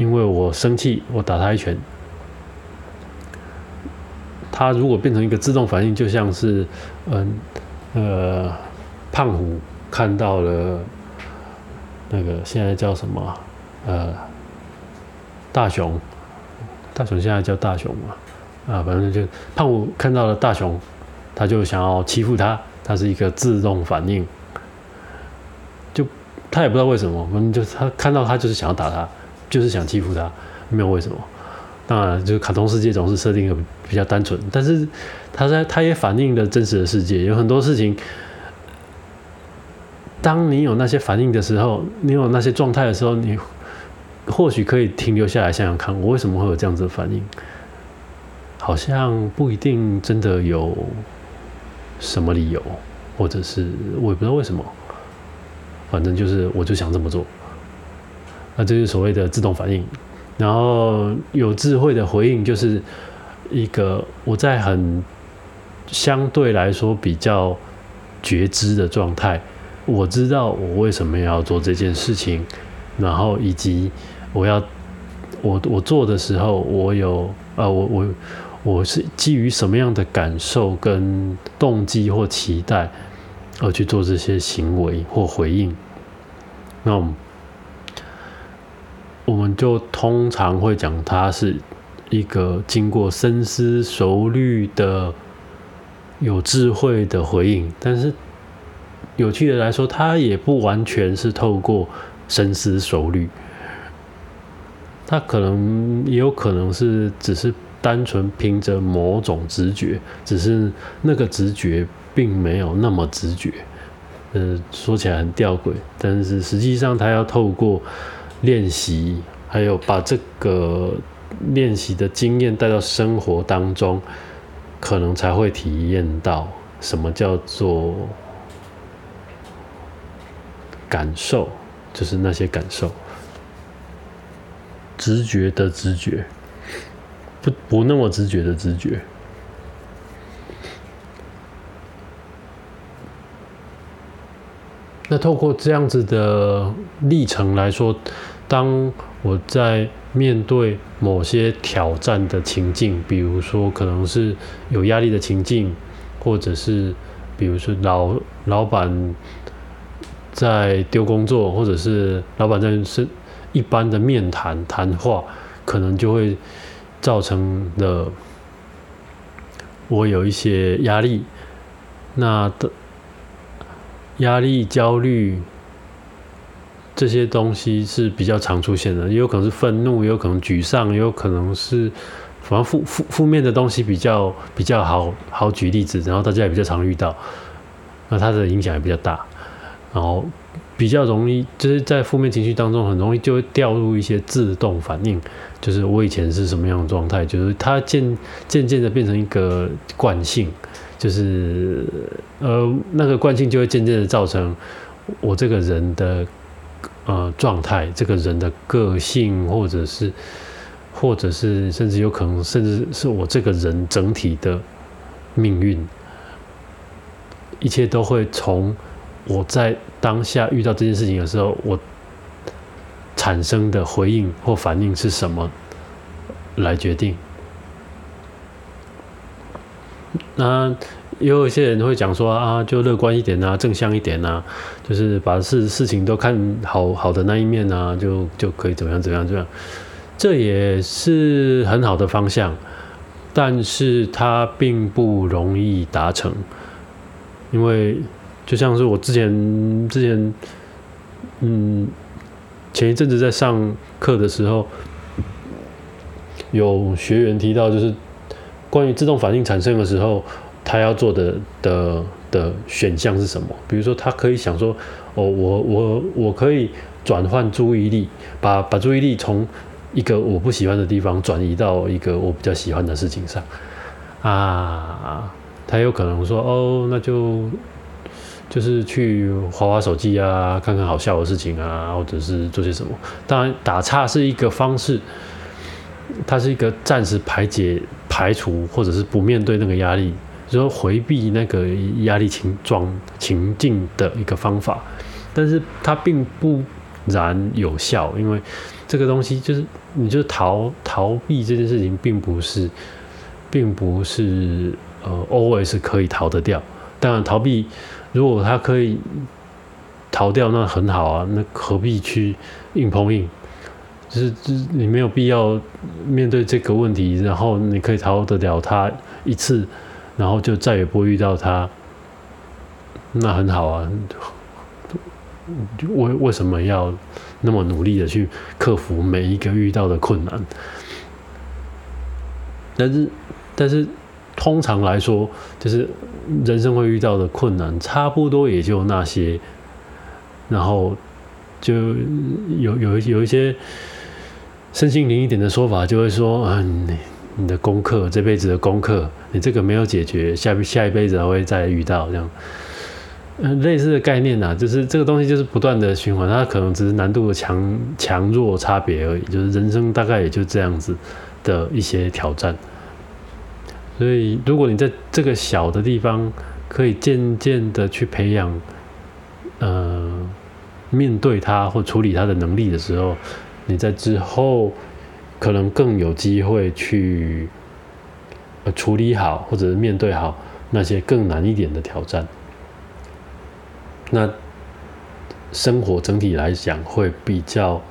[SPEAKER 1] 因为我生气，我打他一拳。他如果变成一个自动反应，就像是，嗯，呃，胖虎看到了那个现在叫什么，呃，大熊。大熊现在叫大熊嘛，啊，反正就胖虎看到了大熊，他就想要欺负他，他是一个自动反应，就他也不知道为什么，反正就他看到他就是想要打他，就是想欺负他，没有为什么。当然，就是卡通世界总是设定的比较单纯，但是它在它也反映了真实的世界，有很多事情。当你有那些反应的时候，你有那些状态的时候，你或许可以停留下来想想看，我为什么会有这样子的反应？好像不一定真的有什么理由，或者是我也不知道为什么，反正就是我就想这么做。那这是所谓的自动反应。然后有智慧的回应，就是一个我在很相对来说比较觉知的状态。我知道我为什么要做这件事情，然后以及我要我我做的时候，我有呃我我我是基于什么样的感受跟动机或期待而去做这些行为或回应，那我们我们就通常会讲它是一个经过深思熟虑的有智慧的回应，但是。有趣的来说，它也不完全是透过深思熟虑，它可能也有可能是只是单纯凭着某种直觉，只是那个直觉并没有那么直觉。呃，说起来很吊诡，但是实际上它要透过练习，还有把这个练习的经验带到生活当中，可能才会体验到什么叫做。感受就是那些感受，直觉的直觉，不不那么直觉的直觉。那透过这样子的历程来说，当我在面对某些挑战的情境，比如说可能是有压力的情境，或者是比如说老老板。在丢工作，或者是老板在是一般的面谈谈话，可能就会造成的我有一些压力。那的压力、焦虑这些东西是比较常出现的，也有可能是愤怒，也有可能沮丧，也有可能是反正负负负面的东西比较比较好好举例子，然后大家也比较常遇到，那它的影响也比较大。然后比较容易，就是在负面情绪当中，很容易就会掉入一些自动反应。就是我以前是什么样的状态，就是它渐渐渐的变成一个惯性，就是呃那个惯性就会渐渐的造成我这个人的呃状态，这个人的个性，或者是或者是甚至有可能，甚至是我这个人整体的命运，一切都会从。我在当下遇到这件事情的时候，我产生的回应或反应是什么来决定？那也有一些人会讲说啊，就乐观一点啊，正向一点啊，就是把事事情都看好好的那一面啊，就就可以怎么样怎么样怎样。这也是很好的方向，但是它并不容易达成，因为。就像是我之前之前，嗯，前一阵子在上课的时候，有学员提到，就是关于自动反应产生的时候，他要做的的的选项是什么？比如说，他可以想说，哦，我我我可以转换注意力，把把注意力从一个我不喜欢的地方转移到一个我比较喜欢的事情上，啊，他有可能说，哦，那就。就是去划划手机啊，看看好笑的事情啊，或者是做些什么。当然，打岔是一个方式，它是一个暂时排解、排除或者是不面对那个压力，说回避那个压力情状情境的一个方法。但是它并不然有效，因为这个东西就是，你就逃逃避这件事情，并不是，并不是呃，always 可以逃得掉。当然，逃避。如果他可以逃掉，那很好啊。那何必去硬碰硬？就是，就是你没有必要面对这个问题。然后你可以逃得了他一次，然后就再也不会遇到他，那很好啊。为为什么要那么努力的去克服每一个遇到的困难？但是，但是通常来说，就是人生会遇到的困难，差不多也就那些。然后就有有有一些身心灵一点的说法，就会说，嗯，你的功课这辈子的功课，你这个没有解决，下下一辈子还会再遇到这样。嗯，类似的概念呐，就是这个东西就是不断的循环，它可能只是难度的强强弱差别而已，就是人生大概也就这样子的一些挑战。所以，如果你在这个小的地方可以渐渐的去培养，呃，面对它或处理它的能力的时候，你在之后可能更有机会去呃处理好，或者是面对好那些更难一点的挑战。那生活整体来讲会比较，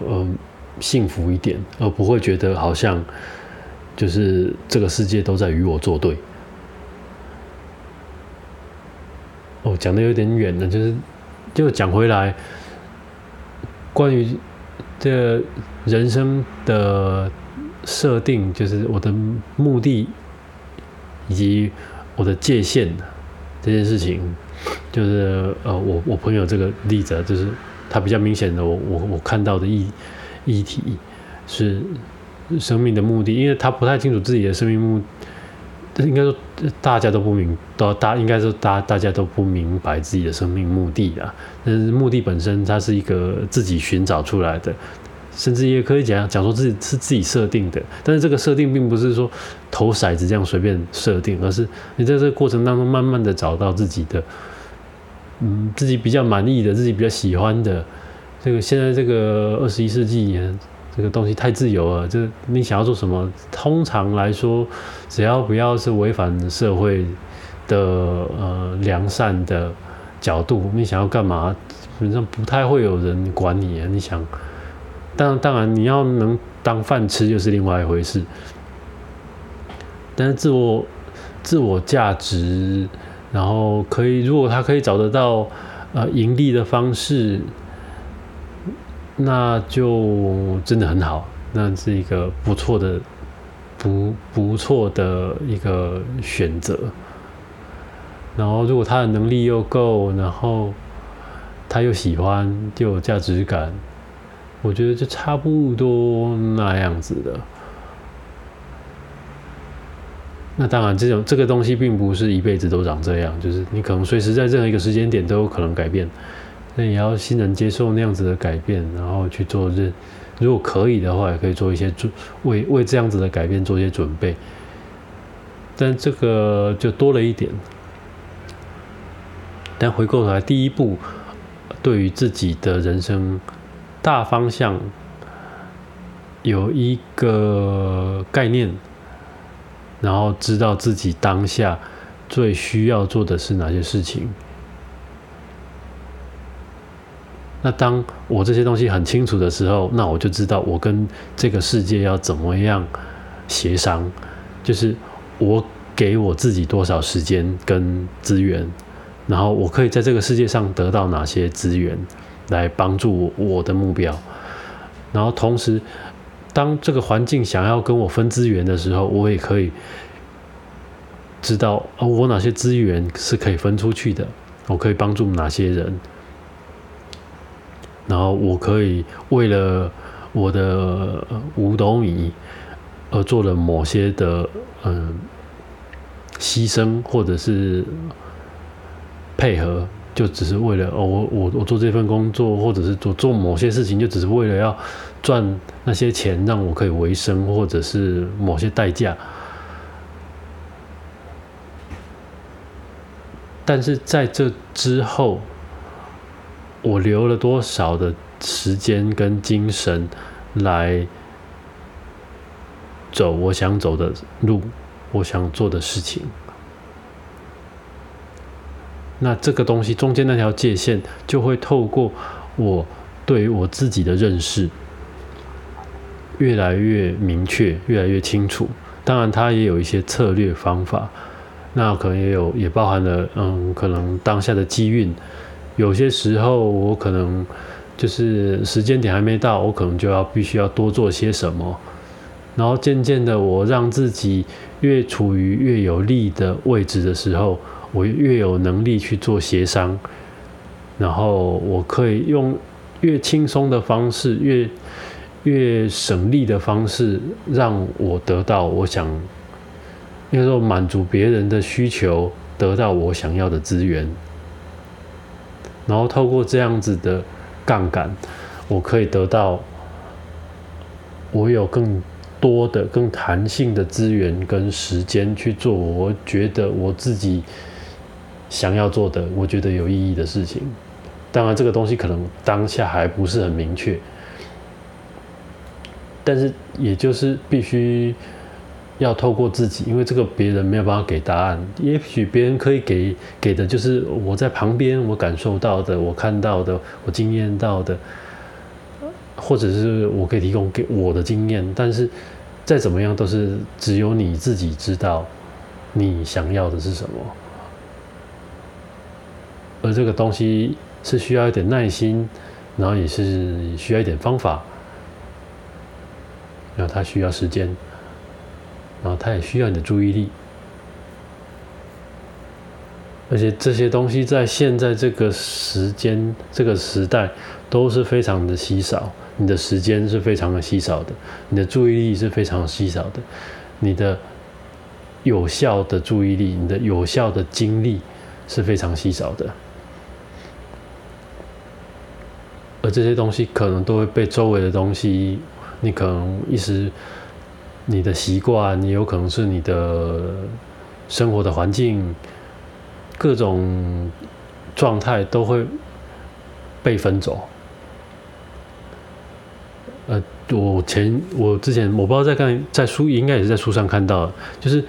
[SPEAKER 1] 嗯，幸福一点，而不会觉得好像就是这个世界都在与我作对。哦，讲的有点远了，就是就讲回来，关于这人生的设定，就是我的目的以及我的界限这件事情。就是呃，我我朋友这个例子，就是他比较明显的，我我我看到的议议题是生命的目的，因为他不太清楚自己的生命目，应该说大家都不明，都大应该说大大家都不明白自己的生命目的啊。但是目的本身，它是一个自己寻找出来的。甚至也可以讲讲说自己是自己设定的，但是这个设定并不是说投骰子这样随便设定，而是你在这个过程当中慢慢的找到自己的，嗯，自己比较满意的、自己比较喜欢的。这个现在这个二十一世纪，这个东西太自由了，就你想要做什么，通常来说，只要不要是违反社会的呃良善的角度，你想要干嘛，基本上不太会有人管你啊，你想。当当然，你要能当饭吃又是另外一回事。但是自我自我价值，然后可以，如果他可以找得到呃盈利的方式，那就真的很好，那是一个不错的不不错的一个选择。然后，如果他的能力又够，然后他又喜欢，又有价值感。我觉得就差不多那样子的。那当然，这种这个东西并不是一辈子都长这样，就是你可能随时在任何一个时间点都有可能改变。那也要欣然接受那样子的改变，然后去做这，如果可以的话，也可以做一些准为为这样子的改变做一些准备。但这个就多了一点。但回过头来，第一步，对于自己的人生。大方向有一个概念，然后知道自己当下最需要做的是哪些事情。那当我这些东西很清楚的时候，那我就知道我跟这个世界要怎么样协商，就是我给我自己多少时间跟资源，然后我可以在这个世界上得到哪些资源。来帮助我的目标，然后同时，当这个环境想要跟我分资源的时候，我也可以知道哦，我哪些资源是可以分出去的，我可以帮助哪些人，然后我可以为了我的五斗米而做了某些的嗯牺牲或者是配合。就只是为了哦，我我我做这份工作，或者是做做某些事情，就只是为了要赚那些钱，让我可以维生，或者是某些代价。但是在这之后，我留了多少的时间跟精神来走我想走的路，我想做的事情。那这个东西中间那条界限就会透过我对于我自己的认识越来越明确，越来越清楚。当然，它也有一些策略方法，那可能也有也包含了嗯，可能当下的机运。有些时候我可能就是时间点还没到，我可能就要必须要多做些什么。然后渐渐的，我让自己越处于越有利的位置的时候，我越有能力去做协商，然后我可以用越轻松的方式，越越省力的方式，让我得到我想，应该说满足别人的需求，得到我想要的资源，然后透过这样子的杠杆，我可以得到。我有更多的、更弹性的资源跟时间去做我觉得我自己想要做的、我觉得有意义的事情。当然，这个东西可能当下还不是很明确，但是也就是必须要透过自己，因为这个别人没有办法给答案。也许别人可以给给的就是我在旁边我感受到的、我看到的、我经验到的。或者是我可以提供给我的经验，但是再怎么样都是只有你自己知道你想要的是什么，而这个东西是需要一点耐心，然后也是需要一点方法，然后它需要时间，然后它也需要你的注意力，而且这些东西在现在这个时间这个时代都是非常的稀少。你的时间是非常的稀少的，你的注意力是非常稀少的，你的有效的注意力，你的有效的精力是非常稀少的，而这些东西可能都会被周围的东西，你可能一时你的习惯，你有可能是你的生活的环境，各种状态都会被分走。呃，我前我之前我不知道在看在书，应该也是在书上看到，就是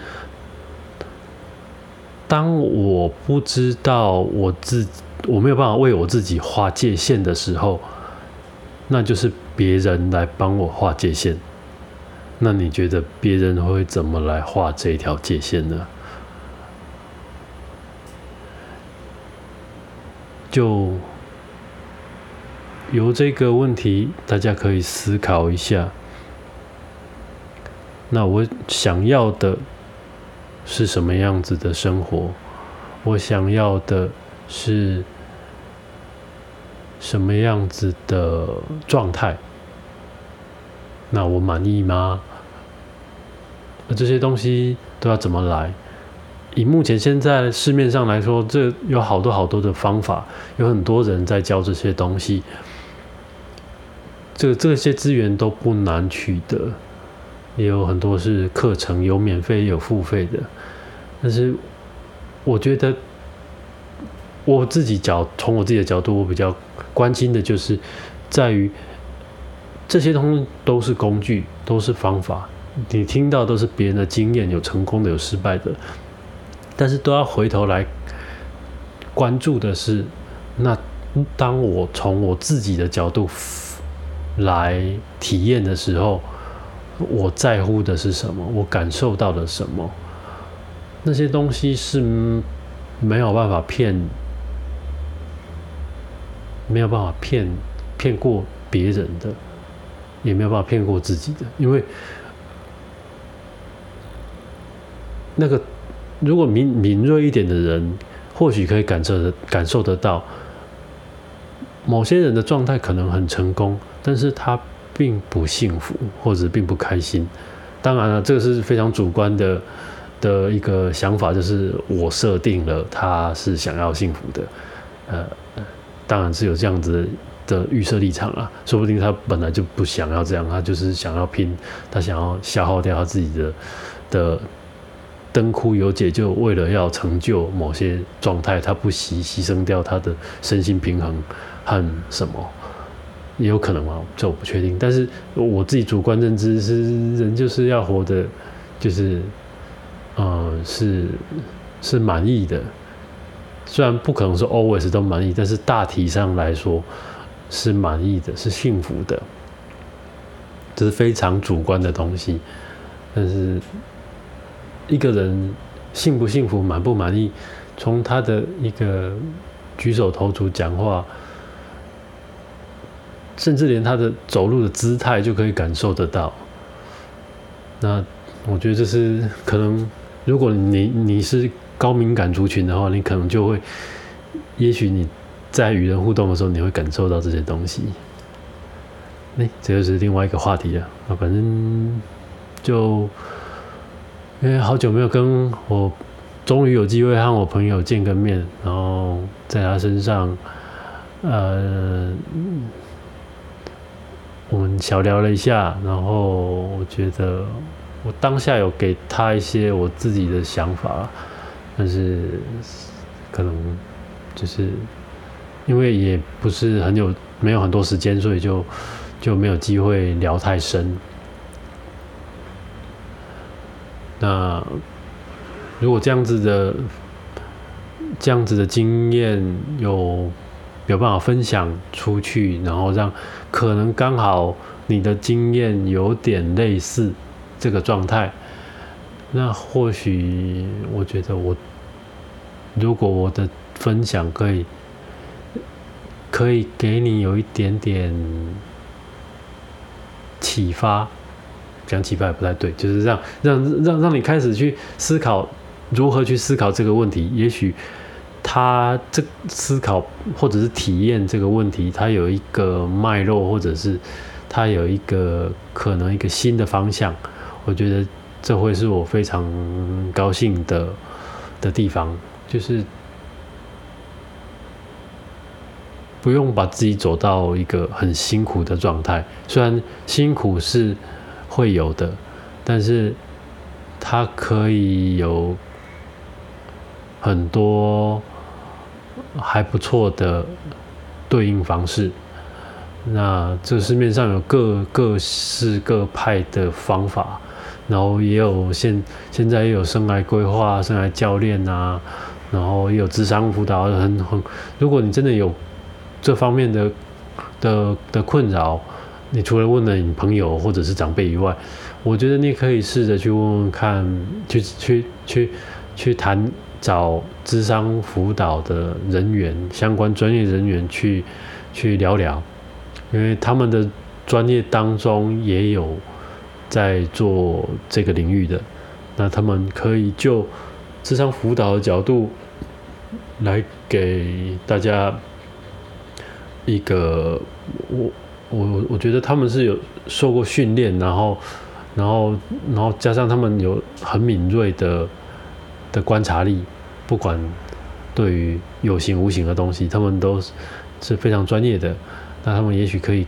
[SPEAKER 1] 当我不知道我自我没有办法为我自己画界限的时候，那就是别人来帮我画界限。那你觉得别人会怎么来画这一条界限呢？就。由这个问题，大家可以思考一下。那我想要的是什么样子的生活？我想要的是什么样子的状态？那我满意吗？这些东西都要怎么来？以目前现在市面上来说，这有好多好多的方法，有很多人在教这些东西。这这些资源都不难取得，也有很多是课程，有免费有付费的。但是我觉得我自己角从我自己的角度，我比较关心的就是在于这些东西都是工具，都是方法。你听到都是别人的经验，有成功的，有失败的，但是都要回头来关注的是，那当我从我自己的角度。来体验的时候，我在乎的是什么？我感受到了什么？那些东西是没有办法骗，没有办法骗骗过别人的，也没有办法骗过自己的。因为那个，如果敏敏锐一点的人，或许可以感受的感受得到，某些人的状态可能很成功。但是他并不幸福，或者并不开心。当然了，这个是非常主观的的一个想法，就是我设定了他是想要幸福的。呃，当然是有这样子的预设立场啊，说不定他本来就不想要这样，他就是想要拼，他想要消耗掉他自己的的灯枯油解，就为了要成就某些状态，他不惜牺牲掉他的身心平衡和什么。也有可能啊，这我不确定。但是我自己主观认知是，人就是要活的，就是，呃，是是满意的。虽然不可能说 always 都满意，但是大体上来说是满意的，是幸福的。这是非常主观的东西。但是一个人幸不幸福、满不满意，从他的一个举手投足、讲话。甚至连他的走路的姿态就可以感受得到。那我觉得这是可能，如果你你是高敏感族群的话，你可能就会，也许你在与人互动的时候，你会感受到这些东西。哎，这就是另外一个话题了。啊，反正就因为好久没有跟我，终于有机会和我朋友见个面，然后在他身上，呃。我们小聊了一下，然后我觉得我当下有给他一些我自己的想法，但是可能就是因为也不是很有没有很多时间，所以就就没有机会聊太深。那如果这样子的这样子的经验有。有办法分享出去，然后让可能刚好你的经验有点类似这个状态，那或许我觉得我如果我的分享可以可以给你有一点点启发，讲启发也不太对，就是让让让让你开始去思考如何去思考这个问题，也许。他这思考或者是体验这个问题，他有一个脉络，或者是他有一个可能一个新的方向，我觉得这会是我非常高兴的的地方，就是不用把自己走到一个很辛苦的状态，虽然辛苦是会有的，但是它可以有很多。还不错的对应方式。那这市面上有各各式各派的方法，然后也有现现在也有生来规划、生来教练啊，然后也有智商辅导，很很。如果你真的有这方面的的的困扰，你除了问了你朋友或者是长辈以外，我觉得你可以试着去问问看，去去去去谈。找智商辅导的人员，相关专业人员去去聊聊，因为他们的专业当中也有在做这个领域的，那他们可以就智商辅导的角度来给大家一个，我我我觉得他们是有受过训练，然后然后然后加上他们有很敏锐的。的观察力，不管对于有形无形的东西，他们都是非常专业的。那他们也许可以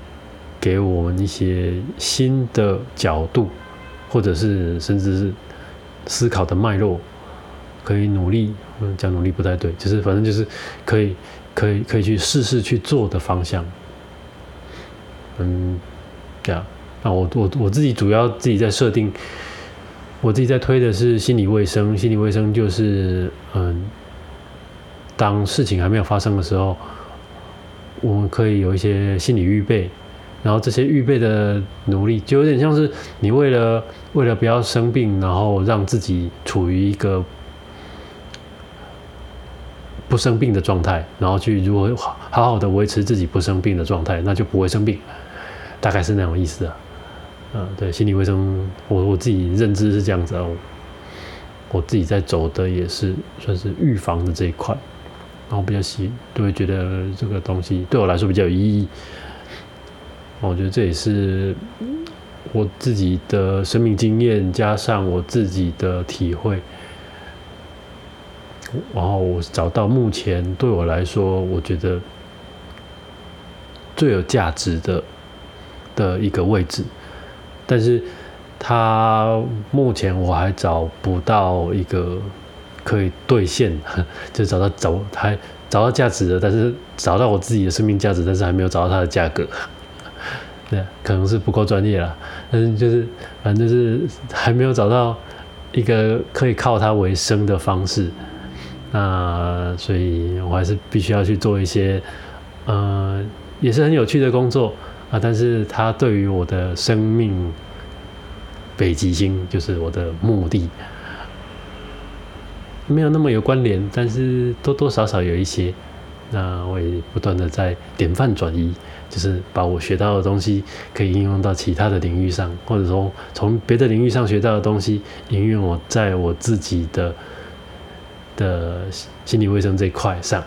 [SPEAKER 1] 给我们一些新的角度，或者是甚至是思考的脉络，可以努力。嗯讲努力不太对，就是反正就是可以可以可以去试试去做的方向。嗯，这样。那我我我自己主要自己在设定。我自己在推的是心理卫生，心理卫生就是，嗯，当事情还没有发生的时候，我们可以有一些心理预备，然后这些预备的努力，就有点像是你为了为了不要生病，然后让自己处于一个不生病的状态，然后去如何好好的维持自己不生病的状态，那就不会生病，大概是那种意思啊。嗯，对，心理卫生，我我自己认知是这样子哦。我自己在走的也是算是预防的这一块，然后比较喜，都会觉得这个东西对我来说比较有意义。我觉得这也是我自己的生命经验加上我自己的体会，然后我找到目前对我来说，我觉得最有价值的的一个位置。但是，他目前我还找不到一个可以兑现，就找到找还找到价值的，但是找到我自己的生命价值，但是还没有找到它的价格。对，可能是不够专业了，但是就是反正是还没有找到一个可以靠它为生的方式。那所以我还是必须要去做一些，呃，也是很有趣的工作。啊！但是它对于我的生命北极星，就是我的目的，没有那么有关联，但是多多少少有一些。那我也不断的在典范转移，就是把我学到的东西可以应用到其他的领域上，或者说从别的领域上学到的东西应用我在我自己的的心理卫生这一块上，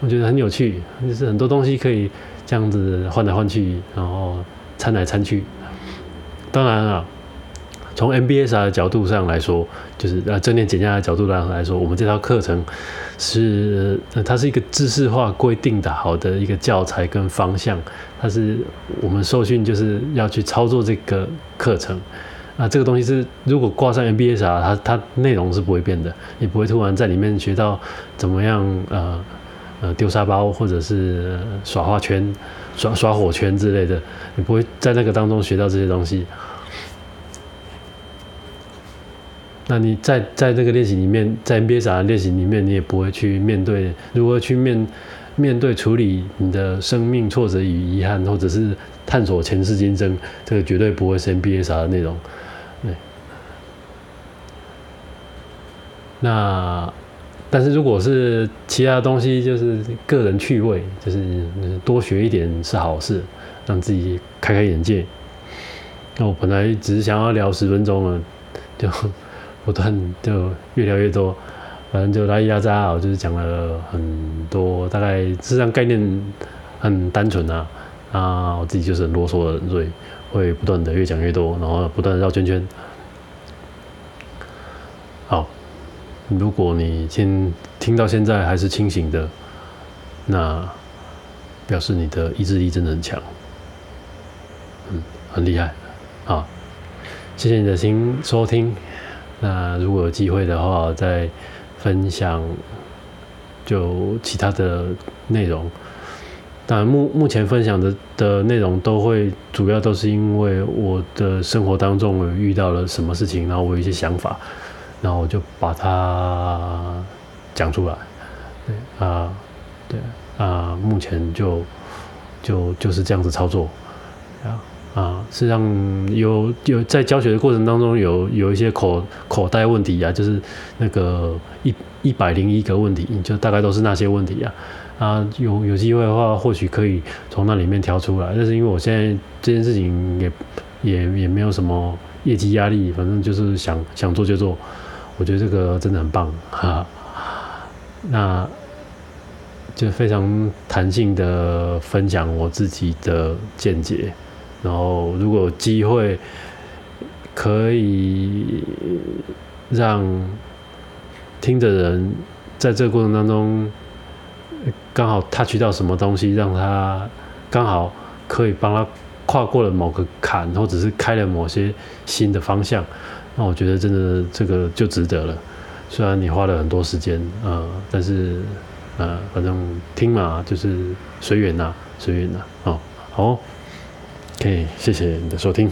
[SPEAKER 1] 我觉得很有趣，就是很多东西可以这样子换来换去，然后掺来掺去。当然了。从 MBSR 的角度上来说，就是呃正念减压的角度上来说，我们这套课程是它是一个知识化规定的好的一个教材跟方向，它是我们受训就是要去操作这个课程啊，这个东西是如果挂上 MBSR，它它内容是不会变的，你不会突然在里面学到怎么样呃呃丢沙包或者是耍花圈、耍耍火圈之类的，你不会在那个当中学到这些东西。那你在在这个练习里面，在 NBA 的练习里面，你也不会去面对如何去面面对处理你的生命挫折与遗憾，或者是探索前世今生，这个绝对不会是 NBA 啥的内容。对。那但是如果是其他东西，就是个人趣味，就是多学一点是好事，让自己开开眼界。那我本来只是想要聊十分钟了，就。不断就越聊越多，反正就拉一拉扎，我就是讲了很多，大概实际上概念很单纯啊，啊，我自己就是很啰嗦的人，所以会不断的越讲越多，然后不断的绕圈圈。好，如果你先听到现在还是清醒的，那表示你的意志力真的很强，嗯，很厉害，好，谢谢你的心收听。那如果有机会的话，再分享就其他的内容。当然，目目前分享的的内容都会主要都是因为我的生活当中有遇到了什么事情，然后我有一些想法，然后我就把它讲出来。对啊，对啊，目前就就就是这样子操作啊。实际上有有在教学的过程当中有有一些口口袋问题啊，就是那个一一百零一个问题，就大概都是那些问题啊。啊，有有机会的话，或许可以从那里面挑出来。但是因为我现在这件事情也也也没有什么业绩压力，反正就是想想做就做。我觉得这个真的很棒哈。那就非常弹性的分享我自己的见解。然后，如果机会可以让听的人在这个过程当中刚好 touch 到什么东西，让他刚好可以帮他跨过了某个坎，或者是开了某些新的方向，那我觉得真的这个就值得了。虽然你花了很多时间，呃，但是呃，反正听嘛，就是随缘呐，随缘呐，哦，好。可以谢谢你的收听。